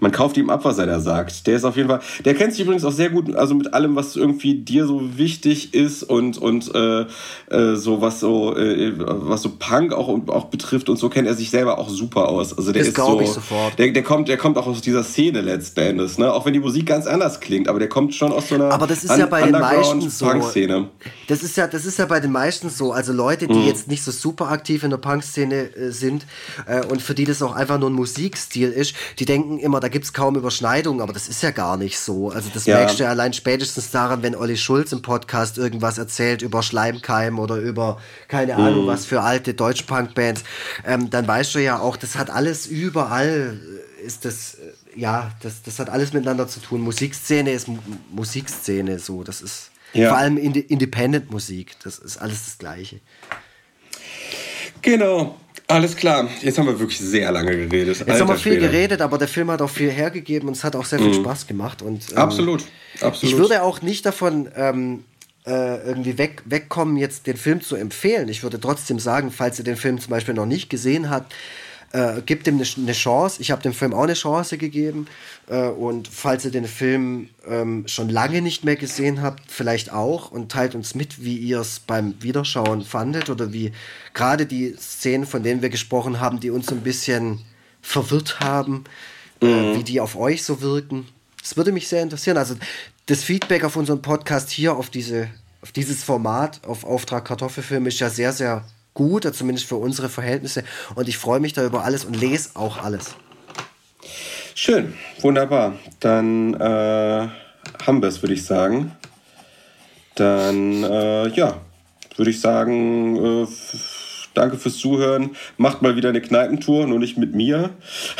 man kauft ihm ab, was er da sagt. Der ist auf jeden Fall, der kennt sich übrigens auch sehr gut, also mit allem, was irgendwie dir so wichtig ist und, und äh, äh, so was so, äh, was so Punk auch, auch betrifft und so kennt er sich selber auch super aus. Also der das ist so, ich sofort. Der, der kommt, der kommt auch aus dieser Szene letzten Endes, ne? Auch wenn die Musik ganz anders klingt, aber der kommt schon aus so einer aber das ist ja bei den meisten so. Punk-Szene. Das ist ja, das ist ja bei den meisten so. Also Leute, die mhm. jetzt nicht so super aktiv in der Punk-Szene äh, sind äh, und für die das auch einfach nur ein Musikstil ist, die denken immer, da gibt es kaum Überschneidungen, aber das ist ja gar nicht so. Also das ja. merkst du ja allein spätestens daran, wenn Olli Schulz im Podcast irgendwas erzählt über Schleimkeim oder über keine mhm. Ahnung was für alte Deutsch-Punk-Bands, ähm, dann weißt du ja auch, das hat alles überall, äh, ist das, äh, ja, das, das hat alles miteinander zu tun. Musikszene ist M Musikszene so, das ist ja. vor allem Independent-Musik, das ist alles das Gleiche. Genau. Alles klar, jetzt haben wir wirklich sehr lange geredet. Jetzt Alter haben wir viel Schwede. geredet, aber der Film hat auch viel hergegeben und es hat auch sehr viel mhm. Spaß gemacht. Und, ähm, absolut, absolut. Ich würde auch nicht davon ähm, äh, irgendwie weg, wegkommen, jetzt den Film zu empfehlen. Ich würde trotzdem sagen, falls ihr den Film zum Beispiel noch nicht gesehen habt, äh, gebt ihm eine, eine Chance. Ich habe dem Film auch eine Chance gegeben. Äh, und falls ihr den Film ähm, schon lange nicht mehr gesehen habt, vielleicht auch und teilt uns mit, wie ihr es beim Wiederschauen fandet oder wie gerade die Szenen, von denen wir gesprochen haben, die uns so ein bisschen verwirrt haben, äh, mhm. äh, wie die auf euch so wirken. Das würde mich sehr interessieren. Also das Feedback auf unseren Podcast hier, auf, diese, auf dieses Format, auf Auftrag Kartoffelfilm ist ja sehr, sehr gut, zumindest für unsere Verhältnisse. Und ich freue mich da über alles und lese auch alles. Schön, wunderbar. Dann äh, haben wir es, würde ich sagen. Dann, äh, ja, würde ich sagen, äh, danke fürs Zuhören. Macht mal wieder eine Kneipentour, nur nicht mit mir.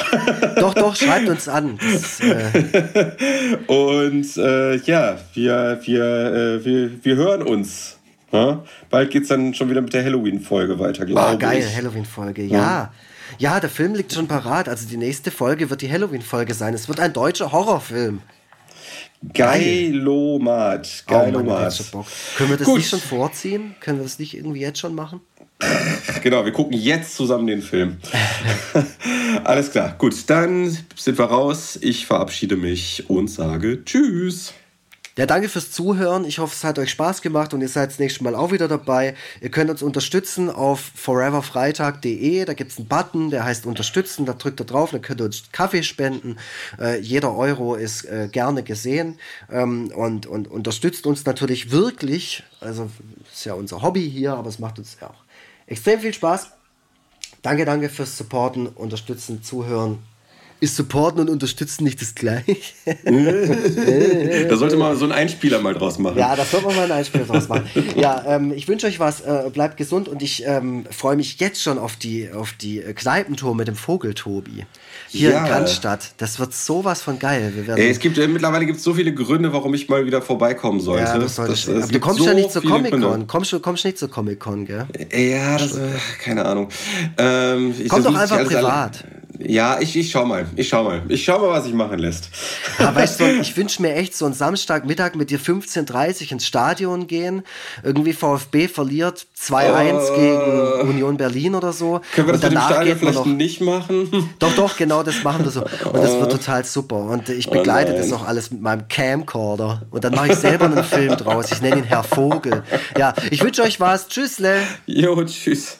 Doch, doch, schreibt uns an. Das, äh Und äh, ja, wir, wir, äh, wir, wir hören uns. Ja? Bald geht es dann schon wieder mit der Halloween-Folge weiter, glaube oh, geil, Halloween-Folge, ja. ja. Ja, der Film liegt schon parat. Also die nächste Folge wird die Halloween-Folge sein. Es wird ein deutscher Horrorfilm. Geilomat. Geilomat. Oh Mann, Können wir das Gut. nicht schon vorziehen? Können wir das nicht irgendwie jetzt schon machen? Genau, wir gucken jetzt zusammen den Film. Alles klar, gut, dann sind wir raus. Ich verabschiede mich und sage Tschüss. Ja, danke fürs Zuhören. Ich hoffe, es hat euch Spaß gemacht und ihr seid das nächste Mal auch wieder dabei. Ihr könnt uns unterstützen auf foreverfreitag.de. Da gibt es einen Button, der heißt Unterstützen. Da drückt ihr drauf, dann könnt ihr uns Kaffee spenden. Äh, jeder Euro ist äh, gerne gesehen ähm, und, und unterstützt uns natürlich wirklich. Also, ist ja unser Hobby hier, aber es macht uns ja auch extrem viel Spaß. Danke, danke fürs Supporten, Unterstützen, Zuhören ist supporten und unterstützen nicht das gleiche? da sollte man so einen Einspieler mal draus machen. Ja, da sollte man mal einen Einspieler draus machen. Ja, ähm, ich wünsche euch was, äh, bleibt gesund und ich ähm, freue mich jetzt schon auf die, auf die Kneipentour mit dem Vogeltobi. Hier ja. in Cannstatt. Das wird sowas von geil. Ey, es gibt, äh, mittlerweile gibt es so viele Gründe, warum ich mal wieder vorbeikommen sollte. Ja, das sollte das, das, Aber du kommst so ja nicht zur Comic-Con. Kommst du kommst nicht zur Comic-Con, gell? Ja, das, äh, keine Ahnung. Ähm, Komm doch einfach privat. Alle, ja, ich, ich schau mal. Ich schau mal. Ich schau mal, was sich machen lässt. Ja, weißt du, ich wünsche mir echt so einen Samstagmittag mit dir 15.30 Uhr ins Stadion gehen. Irgendwie VfB verliert 2-1 uh, gegen Union Berlin oder so. Können wir das und mit dem Stadion vielleicht noch, nicht machen? Doch, doch, genau das machen wir so. Und das wird total super. Und ich begleite oh das auch alles mit meinem Camcorder. Und dann mache ich selber einen Film draus. Ich nenne ihn Herr Vogel. Ja, ich wünsche euch was. Tschüssle. Jo, tschüss.